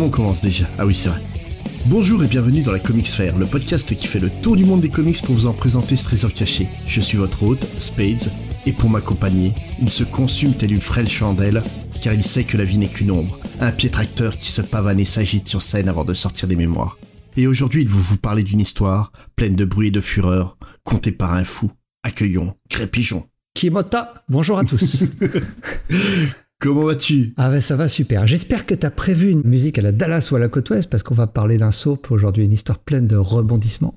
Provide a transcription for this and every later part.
Comment on commence déjà Ah oui, c'est vrai. Bonjour et bienvenue dans la Comics Fair, le podcast qui fait le tour du monde des comics pour vous en présenter ce trésor caché. Je suis votre hôte, Spades, et pour m'accompagner, il se consume tel une frêle chandelle, car il sait que la vie n'est qu'une ombre, un pied tracteur qui se pavane et s'agite sur scène avant de sortir des mémoires. Et aujourd'hui, il veut vous parler d'une histoire pleine de bruit et de fureur, contée par un fou. Accueillons Crépigeon. Kimota, bonjour à tous. Comment vas-tu? Ah ben ça va super. J'espère que t'as prévu une musique à la Dallas ou à la côte ouest parce qu'on va parler d'un soap aujourd'hui, une histoire pleine de rebondissements.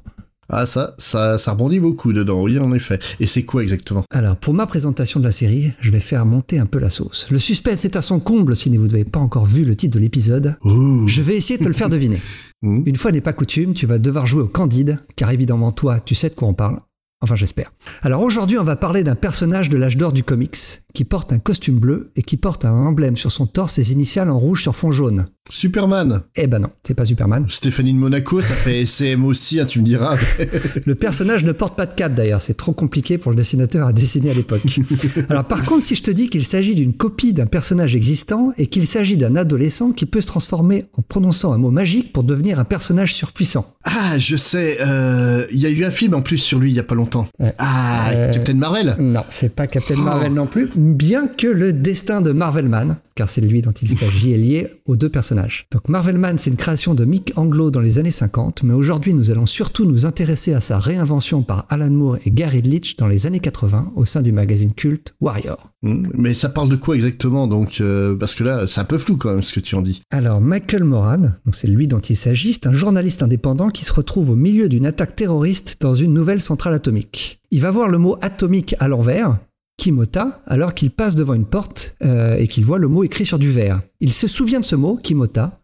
Ah ça, ça, ça rebondit beaucoup dedans, oui en effet. Et c'est quoi exactement? Alors pour ma présentation de la série, je vais faire monter un peu la sauce. Le suspense est à son comble si vous n'avez pas encore vu le titre de l'épisode. Je vais essayer de te le faire deviner. Hmm. Une fois n'est pas coutume, tu vas devoir jouer au Candide, car évidemment toi, tu sais de quoi on parle. Enfin, j'espère. Alors aujourd'hui, on va parler d'un personnage de l'âge d'or du comics, qui porte un costume bleu et qui porte un emblème sur son torse, ses initiales en rouge sur fond jaune. Superman Eh ben non, c'est pas Superman. Stéphanie de Monaco, ça fait SM aussi, hein, tu me diras. Le personnage ne porte pas de cap d'ailleurs, c'est trop compliqué pour le dessinateur à dessiner à l'époque. Alors par contre, si je te dis qu'il s'agit d'une copie d'un personnage existant et qu'il s'agit d'un adolescent qui peut se transformer en prononçant un mot magique pour devenir un personnage surpuissant. ah, je sais, euh, il y a eu un film en plus sur lui il y a pas longtemps. Ouais. Ah, Euh, Captain Marvel Non, c'est pas Captain Marvel non plus, bien que le destin de Marvelman, car c'est lui dont il s'agit, est lié aux deux personnages. Donc Marvelman, c'est une création de Mick Anglo dans les années 50, mais aujourd'hui nous allons surtout nous intéresser à sa réinvention par Alan Moore et Gary Leach dans les années 80 au sein du magazine culte Warrior. Hmm, Mais ça parle de quoi exactement donc euh, Parce que là, c'est un peu flou quand même ce que tu en dis. Alors Michael Moran, c'est lui dont il s'agit, c'est un journaliste indépendant qui se retrouve au milieu d'une attaque terroriste dans une nouvelle centrale atomique. Il va voir le mot atomique à l'envers, Kimota, alors qu'il passe devant une porte euh, et qu'il voit le mot écrit sur du verre. Il se souvient de ce mot, Kimota,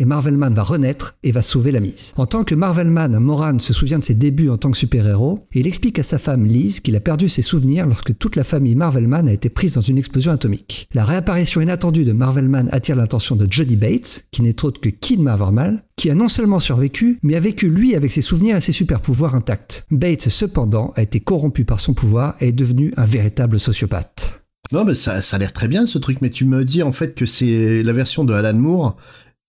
et Marvelman va renaître et va sauver la mise. En tant que Marvelman, Moran se souvient de ses débuts en tant que super-héros et il explique à sa femme Liz qu'il a perdu ses souvenirs lorsque toute la famille Marvelman a été prise dans une explosion atomique. La réapparition inattendue de Marvelman attire l'attention de Jody Bates, qui n'est autre que Kid Marvelman, qui a non seulement survécu, mais a vécu lui avec ses souvenirs et ses super-pouvoirs intacts. Bates, cependant, a été corrompu par son pouvoir et est devenu un véritable sociopathe. Non, mais ça, ça a l'air très bien ce truc, mais tu me dis en fait que c'est la version de Alan Moore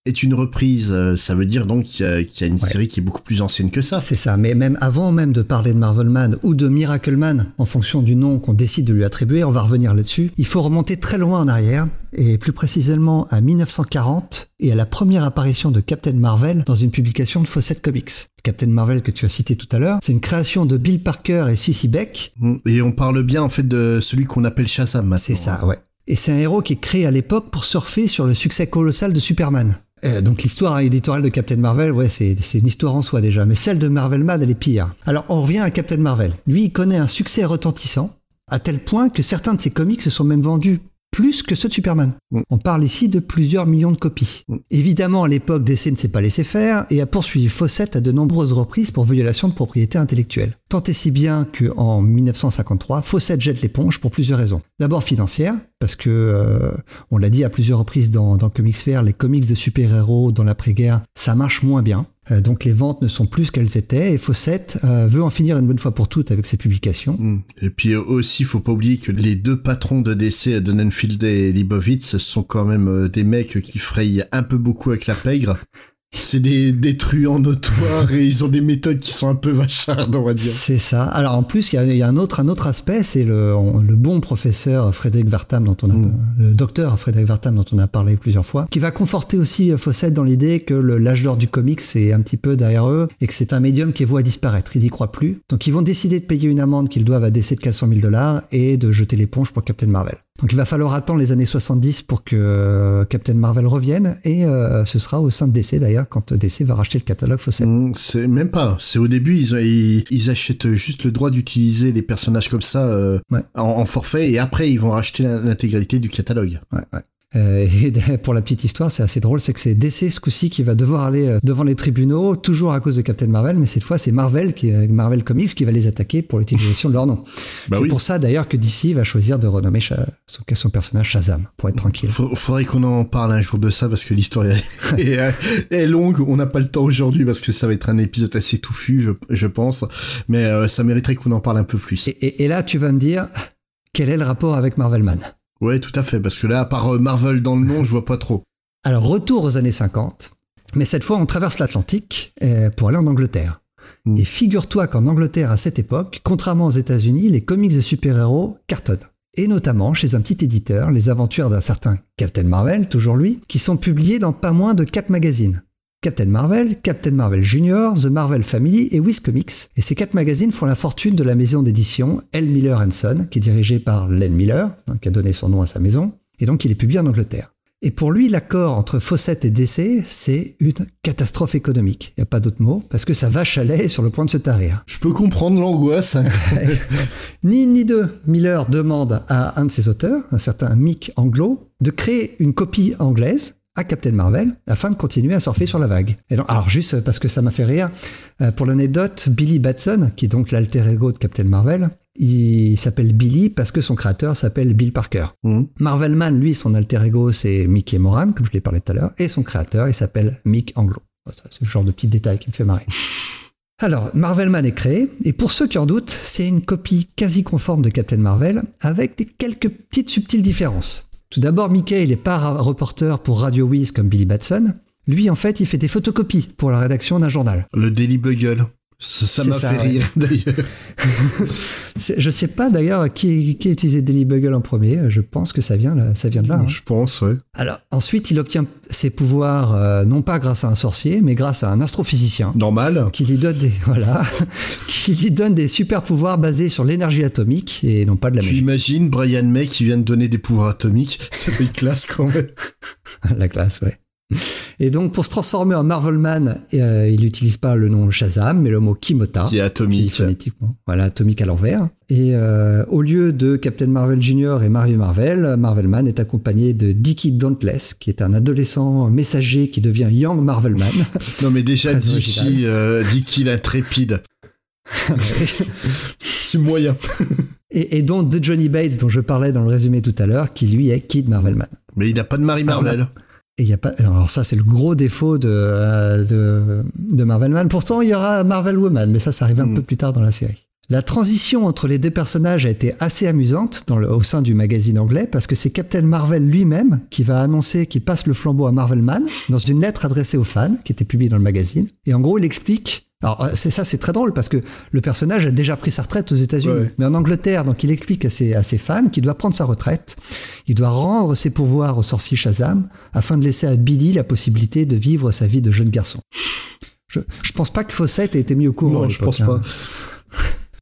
est une reprise. euh, Ça veut dire donc qu'il y a, qu'il y a une Ouais. série qui est beaucoup plus ancienne que ça. C'est ça, mais même avant même de parler de Marvelman ou de Miracleman, en fonction du nom qu'on décide de lui attribuer, on va revenir là-dessus, il faut remonter très loin en arrière, et plus précisément à 1940 et à la première apparition de Captain Marvel dans une publication de Fawcett Comics. Captain Marvel que tu as cité tout à l'heure, c'est une création de Bill Parker et Cissy Beck, Hmm, Et on parle bien en fait de celui qu'on appelle Shazam maintenant. c'est ça, ouais. Et c'est un héros qui est créé à l'époque pour surfer sur le succès colossal de Superman. Euh, donc l'histoire éditoriale de Captain Marvel, ouais, c'est une histoire en soi déjà, mais celle de Marvelman, elle est pire. Alors on revient à Captain Marvel. Lui, il connaît un succès retentissant, à tel point que certains de ses comics se sont même vendus plus que ceux de Superman. Mm. On parle ici de plusieurs millions de copies. Mm. Évidemment, à l'époque, DC ne s'est pas laissé faire et a poursuivi Fawcett à de nombreuses reprises pour violation de propriété intellectuelle. Tant et si bien qu'en 1953, Fawcett jette l'éponge pour plusieurs raisons. D'abord financière, parce que, euh, on l'a dit à plusieurs reprises dans, dans Comics Fair, les comics de super-héros dans l'après-guerre, ça marche moins bien. Euh, donc les ventes ne sont plus ce qu'elles étaient et Fawcett euh, veut en finir une bonne fois pour toutes avec ses publications. Hmm. Et puis euh, aussi, faut pas oublier que les deux patrons de DC, Donenfield et Libovitz, sont quand même des mecs qui frayent un peu beaucoup avec la pègre. C'est des, des truands notoires et ils ont des méthodes qui sont un peu vachardes, on va dire. C'est ça. Alors en plus, il y a, il y a un autre un autre aspect, c'est le, on- le bon professeur Frédéric Vartam dont on a, Mm. le docteur Frédéric Vartam dont on a parlé plusieurs fois, qui va conforter aussi euh, Fawcett dans l'idée que l'âge d'or du comics c'est un petit peu derrière eux et que c'est un médium qui est voué à disparaître. Ils n'y croient plus. Donc ils vont décider de payer une amende qu'ils doivent à DC de 400 000 dollars et de jeter l'éponge pour Captain Marvel. Donc il va falloir attendre les années 70 pour que euh, Captain Marvel revienne et euh, ce sera au sein de DC d'ailleurs quand DC va racheter le catalogue Fawcett. Mm, c'est même pas. C'est au début ils, ont- ils, ils achètent juste le droit d'utiliser les personnages comme ça euh, Ouais. en, en forfait et après ils vont racheter l'intégralité du catalogue. Ouais, ouais. Euh, et pour la petite histoire, c'est assez drôle, c'est que c'est DC ce coup-ci qui va devoir aller euh, devant les tribunaux, toujours à cause de Captain Marvel, mais cette fois c'est Marvel, qui, euh, Marvel Comics qui va les attaquer pour l'utilisation de leur nom. Bah c'est oui. pour ça d'ailleurs que DC va choisir de renommer son, son personnage Shazam, pour être tranquille. Faut- faudrait qu'on en parle un jour de ça parce que l'histoire est, est- est longue. On n'a pas le temps aujourd'hui parce que ça va être un épisode assez touffu, je, je pense. Mais euh, ça mériterait qu'on en parle un peu plus. Et, et- et là, tu vas me dire, quel est le rapport avec Marvelman Ouais, tout à fait. Parce que là, à part euh, Marvel dans le nom, je vois pas trop. Alors, retour aux années 50, mais cette fois, on traverse l'Atlantique euh, pour aller en Angleterre. Mm. Et figure-toi qu'en Angleterre, à cette époque, contrairement aux États-Unis, les comics de super-héros cartonnent. Et notamment chez un petit éditeur, les aventures d'un certain Captain Marvel, toujours lui, qui sont publiées dans pas moins de 4 magazines. Captain Marvel, Captain Marvel Junior, The Marvel Family et Wiz Comics. Et ces quatre magazines font la fortune de la maison d'édition L. Miller Son, qui est dirigée par Len Miller, hein, qui a donné son nom à sa maison, et donc il est publié en Angleterre. Et pour lui, l'accord entre Fawcett et DC, c'est une catastrophe économique. Il n'y a pas d'autre mot, parce que sa vache à lait est sur le point de se tarir. Je peux comprendre l'angoisse. hein. Ni une ni deux, Miller demande à un de ses auteurs, un certain Mick Anglo, de créer une copie anglaise à Captain Marvel afin de continuer à surfer sur la vague. Et donc, alors juste parce que ça m'a fait rire, euh, pour l'anecdote, Billy Batson, qui est donc l'alter ego de Captain Marvel, il s'appelle Billy parce que son créateur s'appelle Bill Parker. Mhm. Marvelman, lui, son alter ego, c'est Mickey Moran, comme je l'ai parlé tout à l'heure, et son créateur, il s'appelle Mick Anglo. Ça, C'est le genre de petit détail qui me fait marrer. Alors, Marvelman est créé, et pour ceux qui en doutent, c'est une copie quasi conforme de Captain Marvel, avec des quelques petites subtiles différences. Tout d'abord, Mickey, il n'est pas reporter pour Radio Wiz comme Billy Batson. Lui, en fait, il fait des photocopies pour la rédaction d'un journal. Le Daily Bugle. Ça m'a fait ouais. rire d'ailleurs. Je sais pas d'ailleurs qui, qui a utilisé Daily Bugle en premier, je pense que ça vient, là- ça vient de là. hein. Je pense, ouais. Alors, ensuite, il obtient ses pouvoirs euh, non pas grâce à un sorcier, mais grâce à un astrophysicien Normal. qui lui donne des voilà, qui lui donne des super pouvoirs basés sur l'énergie atomique et non pas de la Tu magie. imagines Brian May qui vient de donner des pouvoirs atomiques? Ça fait classe quand même. la classe, ouais. Et donc, pour se transformer en Marvelman, euh, il n'utilise pas le nom Shazam, mais le mot Kimota. Qui est qui atomique. phonétiquement, voilà, atomique à l'envers. Et euh, au lieu de Captain Marvel Jr. et Marie Marvel, Marvelman est accompagné de Dickie Dauntless, qui est un adolescent messager qui devient Young Marvelman. Non mais déjà Dicky, euh, Dicky l'intrépide. C'est moyen. et, et donc de Johnny Bates, dont je parlais dans le résumé tout à l'heure, qui lui est Kid Marvelman. Mais il n'a pas de Marie Marvel. Et il y a pas, alors ça c'est le gros défaut de, euh, de, de Marvelman. Pourtant il y aura Marvel Woman, mais ça ça arrive un Mm. peu plus tard dans la série. La transition entre les deux personnages a été assez amusante dans le- au sein du magazine anglais parce que c'est Captain Marvel lui-même qui va annoncer qu'il passe le flambeau à Marvelman dans une lettre adressée aux fans qui était publiée dans le magazine. Et en gros il explique. Alors euh, c'est ça c'est très drôle parce que le personnage a déjà pris sa retraite aux États-Unis, Ouais. mais en Angleterre donc il explique à ses, à ses fans qu'il doit prendre sa retraite, il doit rendre ses pouvoirs au sorcier Shazam afin de laisser à Billy la possibilité de vivre sa vie de jeune garçon. Je, je pense pas que Fawcett ait été mis au courant. Non, je pense hein. pas.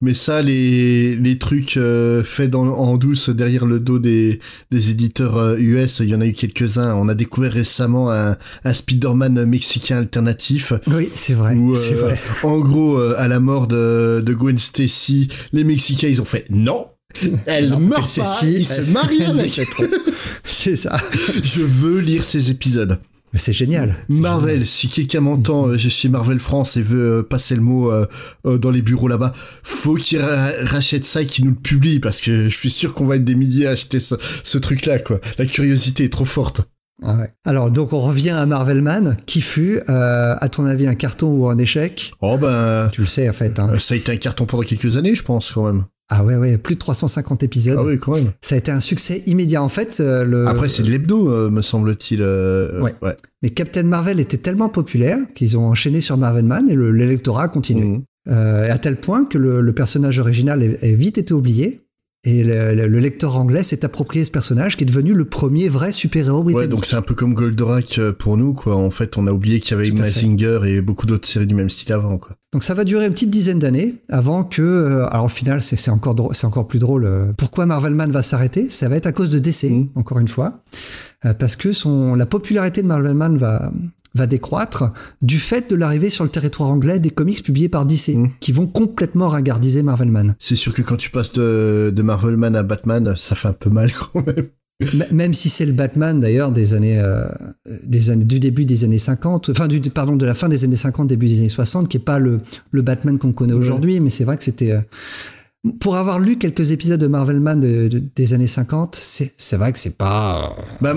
Mais ça, les, les trucs euh, faits dans, en douce derrière le dos des, des éditeurs euh, US, il y en a eu quelques-uns. On a découvert récemment un, un Spider-Man mexicain alternatif. Oui, c'est vrai. Où, euh, vrai. en gros, euh, à la mort de, de Gwen Stacy, les Mexicains, ils ont fait non, elle Non, meurt pas, si, ils se elle- elle avec. C'est ça. Je veux lire ces épisodes. Mais c'est génial. Marvel, si quelqu'un m'entend euh, chez Marvel France et veut euh, passer le mot euh, dans les bureaux là-bas, faut qu'il ra- rachète ça et qu'il nous le publie parce que je suis sûr qu'on va être des milliers à acheter ce, ce truc-là, quoi. La curiosité est trop forte. Ah ouais. Alors donc on revient à Marvelman, qui fut, euh, à ton avis, un carton ou un échec? Oh ben, Tu le sais en fait. Hein. ça a été un carton pendant quelques années, je pense quand même. Ah ouais, ouais, plus de 350 épisodes. Ah oui, quand même. Ça a été un succès immédiat. En fait, euh, le... Après, c'est de l'hebdo, euh, me semble-t-il. euh, Ouais. mais Captain Marvel était tellement populaire qu'ils ont enchaîné sur Marvelman et le- l'électorat a continué. Mhm. À tel point que le, le personnage original est vite été oublié. Et le, le- le lecteur anglais s'est approprié ce personnage qui est devenu le premier vrai super-héros Ouais, britannique. donc c'est un peu comme Goldorak euh, pour nous, quoi. En fait, on a oublié qu'il y avait. Mazinger et beaucoup d'autres séries du même style avant, quoi. Donc ça va durer une petite dizaine d'années avant que, euh, alors au final c'est encore c'est encore plus drôle. euh, pourquoi Marvelman va s'arrêter Ça va être à cause de DC, Mhm. encore une fois, Euh, parce que son la popularité de Marvelman va va décroître du fait de l'arrivée sur le territoire anglais des comics publiés par DC, Mhm. qui vont complètement ringardiser Marvelman. C'est sûr que quand tu passes de, de Marvelman à Batman, ça fait un peu mal quand même. Même si c'est le Batman d'ailleurs des années, euh, des années du début des années 50, enfin du pardon de la fin des années 50 début des années 60, qui est pas le le Batman qu'on connaît Ouais. aujourd'hui, mais c'est vrai que c'était euh, pour avoir lu quelques épisodes de Marvelman de- de- des années 50, c'est vrai que c'est pas euh, Bah,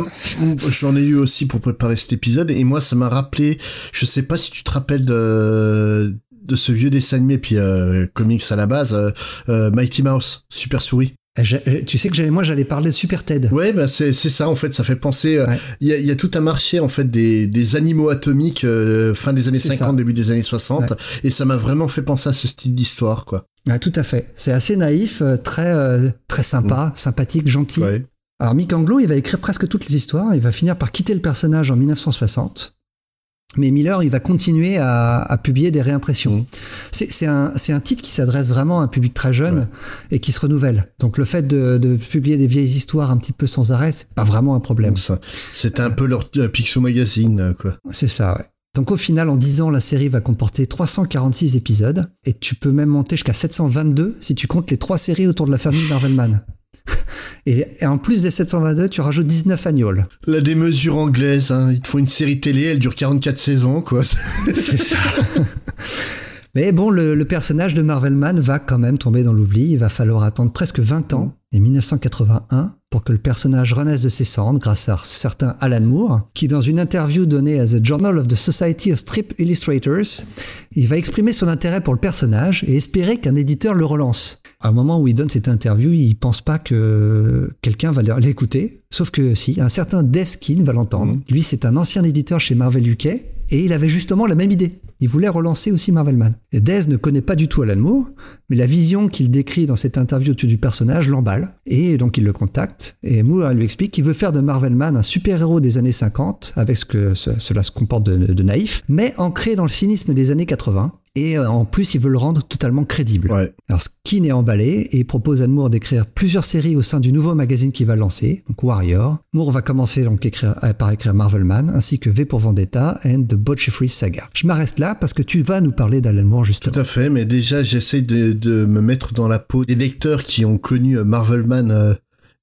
j'en ai eu aussi pour préparer cet épisode et moi, ça m'a rappelé, je sais pas si tu te rappelles de, de ce vieux dessin animé puis euh, comics à la base, euh, euh, Mighty Mouse, Super Souris. J'ai- tu sais que moi j'allais parler de Super Ted. Ouais, bah c'est ça en fait, ça fait penser. euh, Ouais. Il y, a, il y a tout un marché en fait des, des animaux atomiques euh, fin des années C'est 50, ça. début des années 60, et ça m'a vraiment fait penser à ce style d'histoire quoi. Ouais, tout à fait. C'est assez naïf, euh, très euh, très sympa, sympathique, gentil. Alors Mick Anglo, il va écrire presque toutes les histoires, il va finir par quitter le personnage en 1960. Mais Miller, il va continuer à, à publier des réimpressions. Mhm. C'est c'est un, c'est un titre qui s'adresse vraiment à un public très jeune et qui se renouvelle. Donc le fait de, de publier des vieilles histoires un petit peu sans arrêt, c'est pas vraiment un problème. C'était un peu leur euh, Picsou Magazine euh, quoi. C'est ça, ouais. Donc au final, en 10 ans, la série va comporter 346 épisodes et tu peux même monter jusqu'à 722 si tu comptes les trois séries autour de la famille Marvelman. et, et en plus des 722, tu rajoutes 19 agnols. La démesure anglaise, hein. ils te font une série télé, elle dure 44 saisons quoi. C'est ça. Mais bon, le, le personnage de Marvelman va quand même tomber dans l'oubli. Il va falloir attendre presque 20 ans, et 1981, pour que le personnage renaisse de ses cendres grâce à un certain Alan Moore, qui dans une interview donnée à The Journal of the Society of Strip Illustrators, il va exprimer son intérêt pour le personnage et espérer qu'un éditeur le relance. À un moment où il donne cette interview, il pense pas que quelqu'un va l'écouter, sauf que si, un certain Deskin va l'entendre. Lui, c'est un ancien éditeur chez Marvel UK, et il avait justement la même idée. Il voulait relancer aussi Marvelman. Et Dez ne connaît pas du tout Alan Moore, mais la vision qu'il décrit dans cette interview au-dessus du personnage l'emballe. Et donc il le contacte, et Moore lui explique qu'il veut faire de Marvelman un super-héros des années 50, avec ce que ce- cela se comporte de naïf, mais ancré dans le cynisme des années 80. Et euh, en plus, il veut le rendre totalement crédible. Ouais. Alors Skin est emballé et propose à Moore d'écrire plusieurs séries au sein du nouveau magazine qu'il va lancer, donc Warrior. Moore va commencer donc écrire, par écrire Marvelman ainsi que V pour Vendetta and The Botchefree Saga. Je m'arrête là parce que tu vas nous parler d'Alan Moore justement. Tout à fait, mais déjà j'essaie de, de me mettre dans la peau des lecteurs qui ont connu euh, Marvelman euh,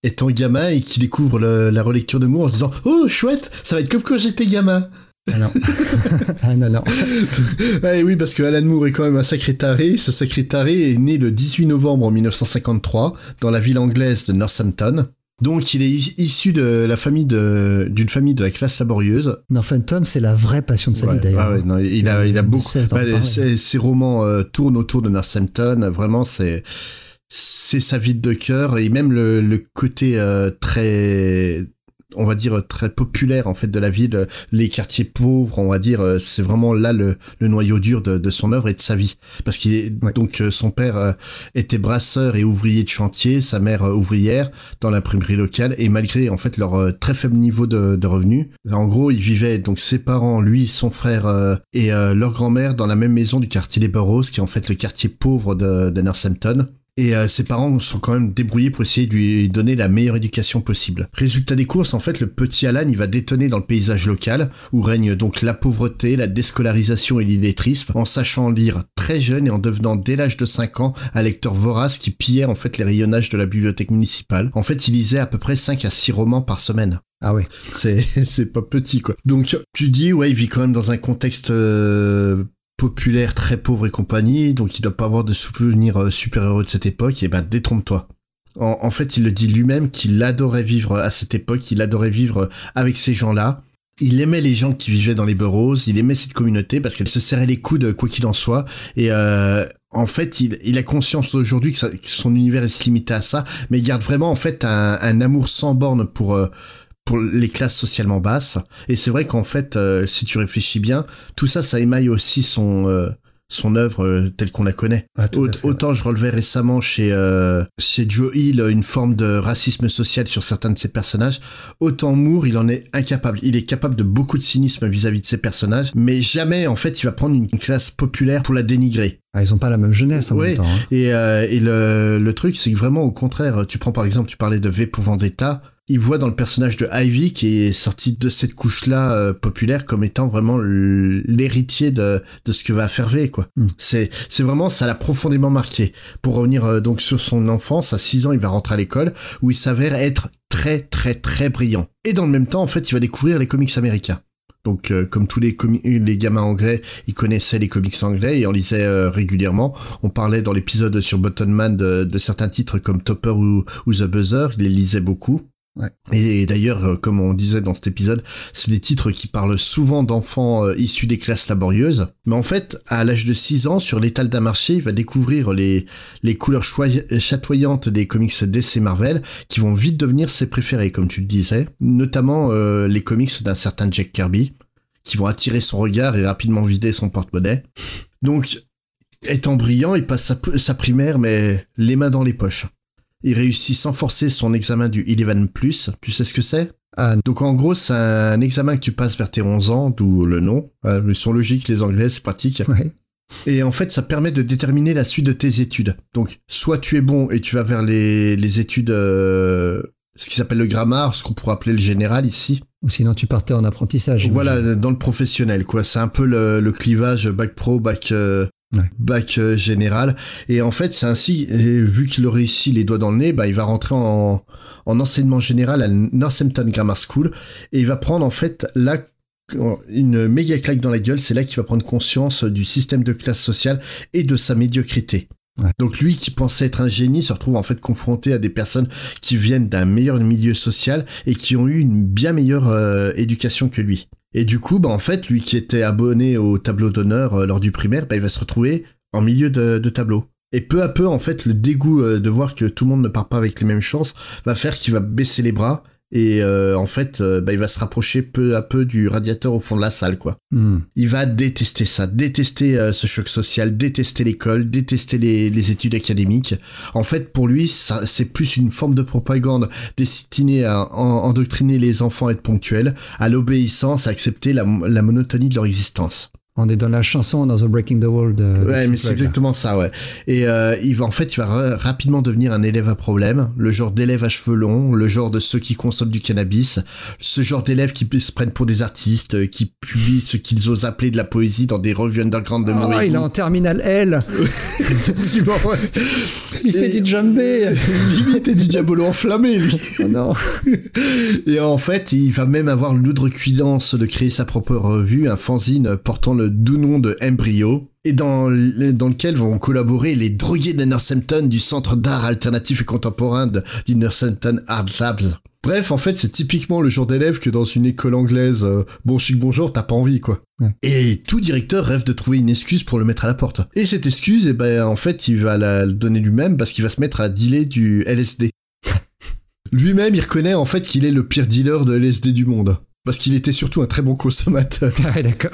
étant gamin et qui découvrent le- la relecture de Moore en se disant Oh chouette, ça va être comme quand j'étais gamin. Ah non. ah non, non. Ah, oui, parce que Alan Moore est quand même un sacré taré. Ce sacré taré est né le 18 novembre 1953 dans la ville anglaise de Northampton. Donc il est is- issu de la famille de d'une famille de la classe laborieuse. Northampton, c'est la vraie passion de sa Ouais, vie d'ailleurs. ah ouais, non, il a, il a Il beaucoup. d'en bah, parler. ses, ses romans euh, tournent autour de Northampton. Vraiment, c'est c'est sa ville de cœur et même le, le côté euh, très on va dire très populaire en fait de la ville. Les quartiers pauvres on va dire euh, c'est vraiment là le, le noyau dur de, de son œuvre et de sa vie. Parce qu'il est Ouais. donc euh, son père euh, était brasseur et ouvrier de chantier sa mère ouvrière dans l'imprimerie locale. Et malgré en fait leur très faible niveau de, de revenus en gros ils vivaient donc ses parents lui son frère et leur grand-mère dans la même maison du quartier des Burroughs qui est en fait le quartier pauvre de, de Northampton et euh, ses parents sont quand même débrouillés pour essayer de lui donner la meilleure éducation possible. Résultat des courses, en fait, le petit Alan, il va détonner dans le paysage local, où règne donc la pauvreté, la déscolarisation et l'illettrisme, en sachant lire très jeune et en devenant dès l'âge de 5 ans un lecteur vorace qui pillait en fait les rayonnages de la bibliothèque municipale. En fait, il lisait à peu près 5 à 6 romans par semaine. Ah ouais. C'est c'est pas petit quoi. Donc tu dis ouais, il vit quand même dans un contexte euh, populaire très pauvre et compagnie, donc il doit pas avoir de souvenirs euh, super heureux de cette époque. Et ben détrompe-toi. En, fait, il le dit lui-même qu'il adorait vivre à cette époque, il adorait vivre avec ces gens-là. Il aimait les gens qui vivaient dans les Burroughs, il aimait cette communauté parce qu'elle se serrait les coudes quoi qu'il en soit. Et euh, en fait, il, a conscience aujourd'hui que, son univers est limité à ça, mais il garde vraiment en fait un, un amour sans borne pour euh, pour les classes socialement basses. Et c'est vrai qu'en fait, euh, si tu réfléchis bien, tout ça, ça émaille aussi son euh, son œuvre euh, telle qu'on la connaît. Ah, Aut- fait, autant je relevais récemment chez chez Joe Hill une forme de racisme social sur certains de ses personnages, autant Moore il en est incapable. Il est capable de beaucoup de cynisme vis-à-vis de ses personnages, mais jamais en fait il va prendre une classe populaire pour la dénigrer. Ah, ils ont pas la même jeunesse en Ouais. même temps. hein. Et, et le, le truc, c'est que vraiment, au contraire, tu prends par exemple, tu parlais de V pour Vendetta, il voit dans le personnage de Ivy, qui est sorti de cette couche-là euh, populaire, comme étant vraiment l'héritier de, de ce que va faire V, quoi. Mm. C'est, c'est vraiment, ça l'a profondément marqué. Pour revenir euh, donc sur son enfance, à 6 ans, il va rentrer à l'école, où il s'avère être très, très, très brillant. Et dans le même temps, en fait, il va découvrir les comics américains. Donc, euh, comme tous les, les gamins anglais, il connaissait les comics anglais et en lisait euh, régulièrement. On parlait dans l'épisode sur Button Man de, de certains titres comme Topper ou, ou The Buzzer. Il les lisait beaucoup. Et, d'ailleurs, euh, comme on disait dans cet épisode, c'est des titres qui parlent souvent d'enfants euh, issus des classes laborieuses. Mais en fait, à l'âge de 6 ans, sur l'étal d'un marché, il va découvrir les, les couleurs chatoyantes des comics DC Marvel qui vont vite devenir ses préférés, comme tu le disais. Notamment euh, les comics d'un certain Jack Kirby qui vont attirer son regard et rapidement vider son porte-monnaie. Donc, étant brillant, il passe sa primaire, mais les mains dans les poches. Il réussit sans forcer son examen du Eleven+. Tu sais ce que c'est? Ah, Donc en gros, c'est un examen que tu passes vers tes 11 ans, d'où le nom. Euh, Ils sont logiques, les anglais, c'est pratique. ouais. Et en fait, ça permet de déterminer la suite de tes études. Donc, soit tu es bon et tu vas vers les, les études, euh, ce qui s'appelle le grammar, ce qu'on pourrait appeler le général ici. Ou sinon tu partais en apprentissage. Voilà, dans le professionnel, quoi. C'est un peu le, le clivage bac pro, bac, euh, Ouais. bac euh, général. Et en fait, c'est ainsi, vu qu'il a réussi les doigts dans le nez, bah, il va rentrer en, en enseignement général à Northampton Grammar School et il va prendre en fait là une méga claque dans la gueule. C'est là qu'il va prendre conscience du système de classe sociale et de sa médiocrité. Ouais. Donc lui qui pensait être un génie se retrouve en fait confronté à des personnes qui viennent d'un meilleur milieu social et qui ont eu une bien meilleure euh, éducation que lui. Et du coup, bah en fait, lui qui était abonné au tableau d'honneur euh, lors du primaire, bah il va se retrouver en milieu de, de tableau. Et peu à peu, en fait, le dégoût euh, de voir que tout le monde ne part pas avec les mêmes chances va faire qu'il va baisser les bras et euh, en fait, euh, bah, il va se rapprocher peu à peu du radiateur au fond de la salle, quoi. Hmm. Il va détester ça, détester euh, ce choc social, détester l'école, détester les, les études académiques. En fait, pour lui, ça, c'est plus une forme de propagande destinée à en- endoctriner les enfants à être ponctuels, à l'obéissance, à accepter la, la monotonie de leur existence. On est dans la chanson dans The Breaking the Wall de. de Ouais, mais c'est exactement ça, ouais. Et euh, il va en fait, il va ra- rapidement devenir un élève à problème, le genre d'élève à cheveux longs, le genre de ceux qui consomment du cannabis, ce genre d'élèves qui se prennent pour des artistes, euh, qui publient ce qu'ils osent appeler de la poésie dans des revues underground de Ah, mauvais il est en terminal L. Ouais. Il fait du jumbé. Limite et du diabolo enflammé, lui. Oh non. Et en fait, il va même avoir l'outrecuidance de créer sa propre revue, un fanzine portant le doux nom de Embryo, et dans, le- dans lequel vont collaborer les drogués de Northampton du Centre d'art alternatif et contemporain de- du Northampton Art Labs. Bref, en fait, c'est typiquement le genre d'élève que dans une école anglaise, euh, bon chic bonjour, t'as pas envie, quoi. Ouais. Et tout directeur rêve de trouver une excuse pour le mettre à la porte. Et cette excuse, eh ben, en fait, il va la donner lui-même parce qu'il va se mettre à dealer du LSD. Lui-même, il reconnaît en fait qu'il est le pire dealer de LSD du monde. Parce qu'il était surtout un très bon consommateur. Ah ouais, d'accord.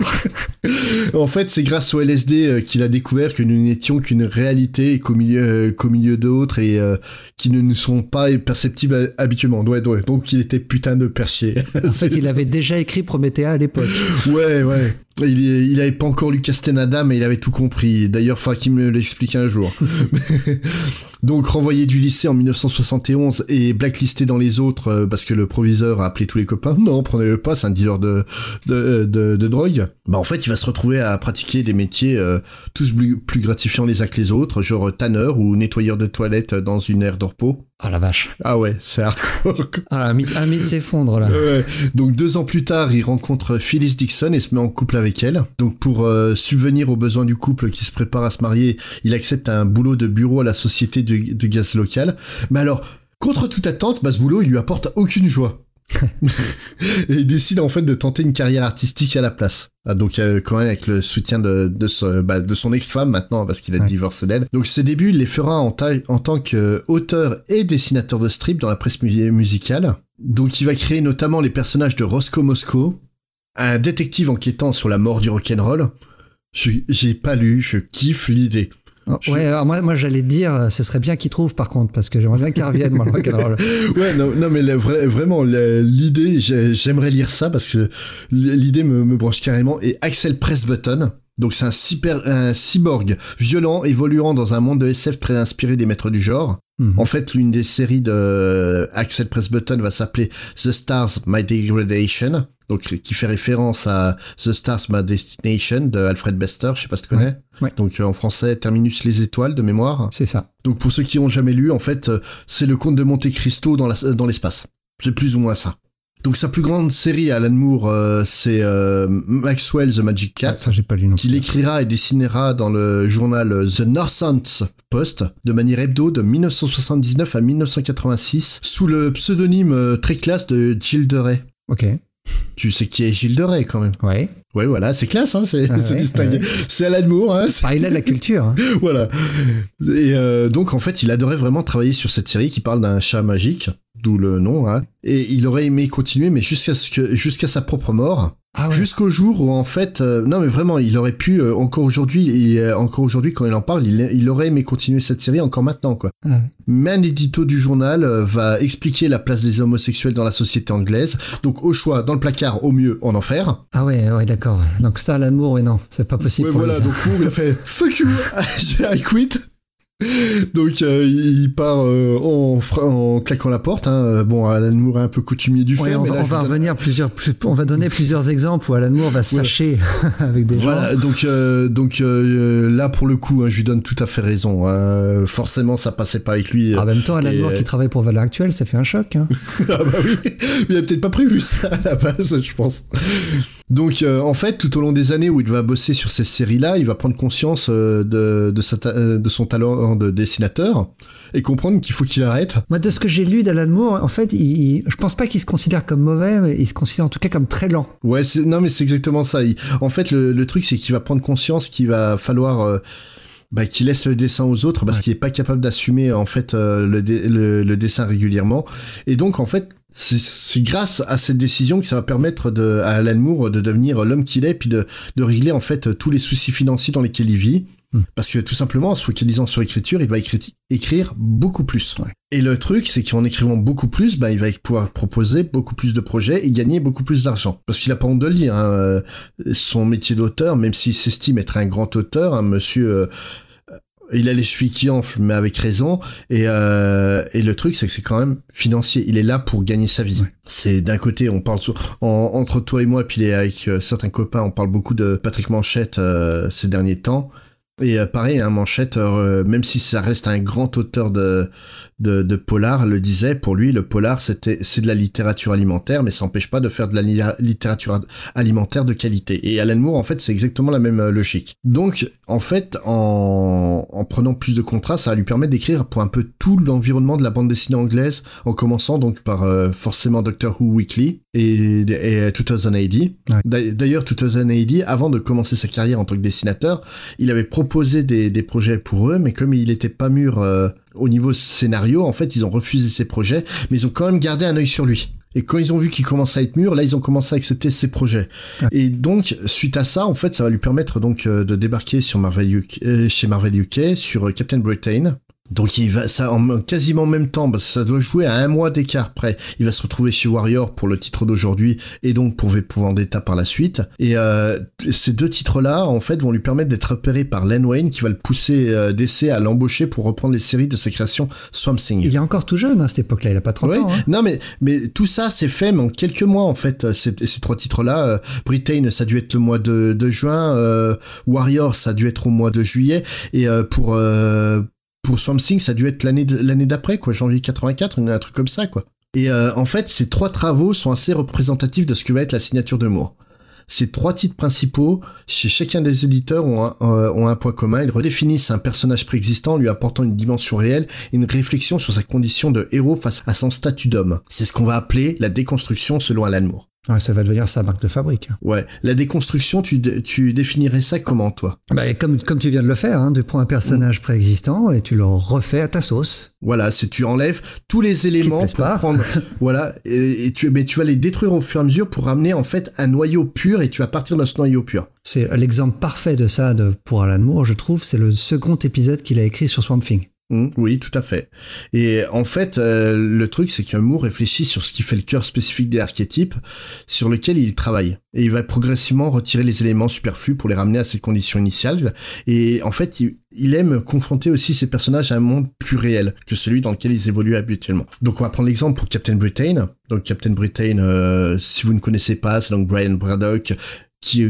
en fait, c'est grâce au LSD euh, qu'il a découvert que nous n'étions qu'une réalité et qu'au milieu, euh, qu'au milieu d'autres et euh, qui ne nous sont pas perceptibles habituellement. Ouais, ouais. Donc il était putain de perchier. En fait, il avait déjà écrit Promethea à l'époque. ouais, ouais. Il, est- il avait pas encore lu Castaneda, mais il avait tout compris. D'ailleurs, faudra qu'il me l'explique un jour. Donc, renvoyé du lycée en 1971 et blacklisté dans les autres euh, parce que le proviseur a appelé tous les copains. Non, prenez-le pas, c'est un dealer de, de, de, de drogue. Bah, en fait, il va se retrouver à pratiquer des métiers euh, tous plus, plus gratifiants les uns que les autres, genre tanneur ou nettoyeur de toilettes dans une aire de repos. Oh la vache. Ah ouais, c'est hardcore. Ah, un mythe, mythe s'effondre là. Ouais. Donc deux ans plus tard, il rencontre Phyllis Dixon et se met en couple avec elle. Donc pour euh, subvenir aux besoins du couple qui se prépare à se marier, il accepte un boulot de bureau à la société de, de gaz local. Mais alors, contre toute attente, bah, ce boulot, il lui apporte aucune joie. et il décide en fait de tenter une carrière artistique à la place. Ah, donc euh, quand même avec le soutien de, de, ce- bah, de son ex-femme maintenant parce qu'il a Ouais. divorcé d'elle. Donc ses débuts, il les fera en, ta- en tant qu'auteur et dessinateur de strip dans la presse mu- musicale. Donc il va créer notamment les personnages de Roscoe Moscow, un détective enquêtant sur la mort du rock'n'roll. J'ai pas lu, je kiffe l'idée. Oh, ouais, alors moi, moi j'allais te dire, ce serait bien qu'il trouve par contre, parce que j'aimerais bien qu'il revienne, moi, le rock'n'roll. ouais, non, non mais vraiment, l'idée, j'aimerais lire ça parce que l'idée me, me branche carrément. Et Axel Pressbutton, donc c'est un, cyber, un cyborg violent évoluant dans un monde de SF très inspiré des maîtres du genre. Mhm. En fait, l'une des séries de Axel Pressbutton va s'appeler The Stars My Degradation, donc qui fait référence à The Stars My Destination de Alfred Bester, je sais pas si tu connais. Donc en français, Terminus les étoiles de mémoire. C'est ça. Donc pour ceux qui ont jamais lu, en fait, c'est le conte de Monte Cristo dans l'espace. c'est plus ou moins ça. Donc sa plus grande série, Alan Moore, euh, c'est euh, Maxwell the Magic Cat. ça j'ai pas lu non Qu'il écrira et dessinera dans le journal The Northant Post de manière hebdo de 1979 à 1986 sous le pseudonyme euh, très classe de Gilles de Rais. Ok. Tu sais qui est Gilles de Rais quand même. Ouais. Ouais, voilà, c'est classe, hein, c'est ah distingué. C'est Alan Moore. Hein, ah, il a de la culture. Hein. voilà. Et donc, en fait, il adorait vraiment travailler sur cette série qui parle d'un chat magique d'où le nom, hein. Et il aurait aimé continuer, mais jusqu'à ce que, jusqu'à sa propre mort. Ah Jusqu'au jour où en fait, euh, non mais vraiment, il aurait pu euh, encore aujourd'hui et euh, encore aujourd'hui quand il en parle, il, aurait aimé continuer cette série encore maintenant quoi. Mais un édito du journal va expliquer la place des homosexuels dans la société anglaise. Donc au choix, dans le placard, au mieux en enfer. Ah ouais, ouais d'accord. Donc ça, l'amour, ouais non, c'est pas possible. Ouais voilà, donc Moore il a fait fuck you, I quit. Donc euh, il part euh, en, en, claquant la porte. Hein. Bon, Alan Moore est un peu coutumier du fait. on, va, revenir plusieurs, on va donner plusieurs exemples où Alan Moore va se fâcher avec des voilà, gens. Donc, euh, donc là pour le coup, hein, je lui donne tout à fait raison. Hein. Forcément, ça passait pas avec lui. en même temps, Alan Moore qui travaille pour Valeur Actuelle, ça fait un choc. Hein. ah bah oui, il a peut-être pas prévu ça à la base, je pense. Donc en fait, tout au long des années où il va bosser sur ces séries-là, il va prendre conscience de, de, de son talent de dessinateur et comprendre qu'il faut qu'il arrête. Moi, de ce que j'ai lu d'Alan Moore, en fait, il, je pense pas qu'il se considère comme mauvais, mais il se considère en tout cas comme très lent. Ouais, non, mais c'est exactement ça. en fait, le, truc, c'est qu'il va prendre conscience qu'il va falloir. Euh, bah, qu'il laisse le dessin aux autres parce qu'il est pas capable d'assumer en fait euh, le, le, dessin régulièrement et donc en fait c'est grâce à cette décision que ça va permettre de, à Alan Moore de devenir l'homme qu'il est puis de, de régler en fait tous les soucis financiers dans lesquels il vit Hmm. Parce que tout simplement, en se focalisant sur l'écriture, il va écrire, beaucoup plus. Et le truc, c'est qu'en écrivant beaucoup plus, bah, il va pouvoir proposer beaucoup plus de projets et gagner beaucoup plus d'argent. Parce qu'il a pas honte de le dire. Hein. Euh, son métier d'auteur, même s'il s'estime être un grand auteur, un monsieur... Euh, il a les chevilles qui enflent, mais avec raison. Et, euh, et le truc, c'est que c'est quand même financier. Il est là pour gagner sa vie. C'est d'un côté, on parle entre toi et moi, puis avec certains copains, on parle beaucoup de Patrick Manchette ces derniers temps. Et euh, pareil, hein, Manchette, euh, même si ça reste un grand auteur de, de, de polar, le disait, pour lui, le polar, c'était c'est de la littérature alimentaire, mais ça n'empêche pas de faire de la littérature alimentaire de qualité. Et Alan Moore, en fait, c'est exactement la même euh, logique. Donc, en fait, en, en prenant plus de contrats, ça va lui permettre d'écrire pour un peu tout l'environnement de la bande dessinée anglaise, en commençant donc par forcément Doctor Who Weekly et, et 2080. D'ailleurs, 2080, avant de commencer sa carrière en tant que dessinateur, il avait proposé proposé des, des, projets pour eux, mais comme il n'était pas mûr euh, au niveau scénario, en fait, ils ont refusé ces projets, mais ils ont quand même gardé un œil sur lui. Et quand ils ont vu qu'il commençait à être mûr, là, ils ont commencé à accepter ses projets. Et donc, suite à ça, en fait, ça va lui permettre donc euh, de débarquer sur Marvel UK, euh, chez Marvel UK sur Captain Britain, donc il va ça en quasiment même temps, parce que ça doit jouer à un mois d'écart près. Il va se retrouver chez Warrior pour le titre d'aujourd'hui et donc pour V pour Vendetta par la suite. Et euh, ces deux titres-là, en fait, vont lui permettre d'être repéré par Len Wayne qui va le pousser euh, d'essai à l'embaucher pour reprendre les séries de sa création Swamp Thing. Il est encore tout jeune à cette époque-là, il a pas 30 ans. Hein. Non mais mais tout ça c'est fait mais en quelques mois en fait. Ces, ces trois titres-là, euh, Britain ça a dû être le mois de, de juin, euh, Warrior ça a dû être au mois de juillet et euh, pour pour Swamp Thing, ça a dû être l'année l'année d'après, quoi, janvier 84, un truc comme ça, quoi. Et euh, en fait, ces trois travaux sont assez représentatifs de ce que va être la signature de Moore. Ces trois titres principaux, chez chacun des éditeurs, ont un, euh, ont un point commun. Ils redéfinissent un personnage préexistant, lui apportant une dimension réelle et une réflexion sur sa condition de héros face à son statut d'homme. C'est ce qu'on va appeler la déconstruction selon Alan Moore. Ouais, ça va devenir sa marque de fabrique. Ouais. La déconstruction, tu, dé- tu définirais ça comment, toi? Bah, comme, comme tu viens de le faire, hein, tu prends un personnage préexistant et tu le refais à ta sauce. Voilà, c'est tu enlèves tous les éléments pour pas. prendre, voilà, et, et tu, mais tu vas les détruire au fur et à mesure pour ramener en fait un noyau pur et tu vas partir de ce noyau pur. C'est l'exemple parfait de ça de, pour Alan Moore, je trouve. C'est le second épisode qu'il a écrit sur Swamp Thing. Mm, oui, tout à fait. Et en fait, euh, le truc, c'est que Moore réfléchit sur ce qui fait le cœur spécifique des archétypes, sur lequel il travaille. Et il va progressivement retirer les éléments superflus pour les ramener à ses conditions initiales. Et en fait, il, aime confronter aussi ses personnages à un monde plus réel que celui dans lequel ils évoluent habituellement. Donc on va prendre l'exemple pour Captain Britain. Donc Captain Britain, euh, si vous ne connaissez pas, c'est donc Brian Braddock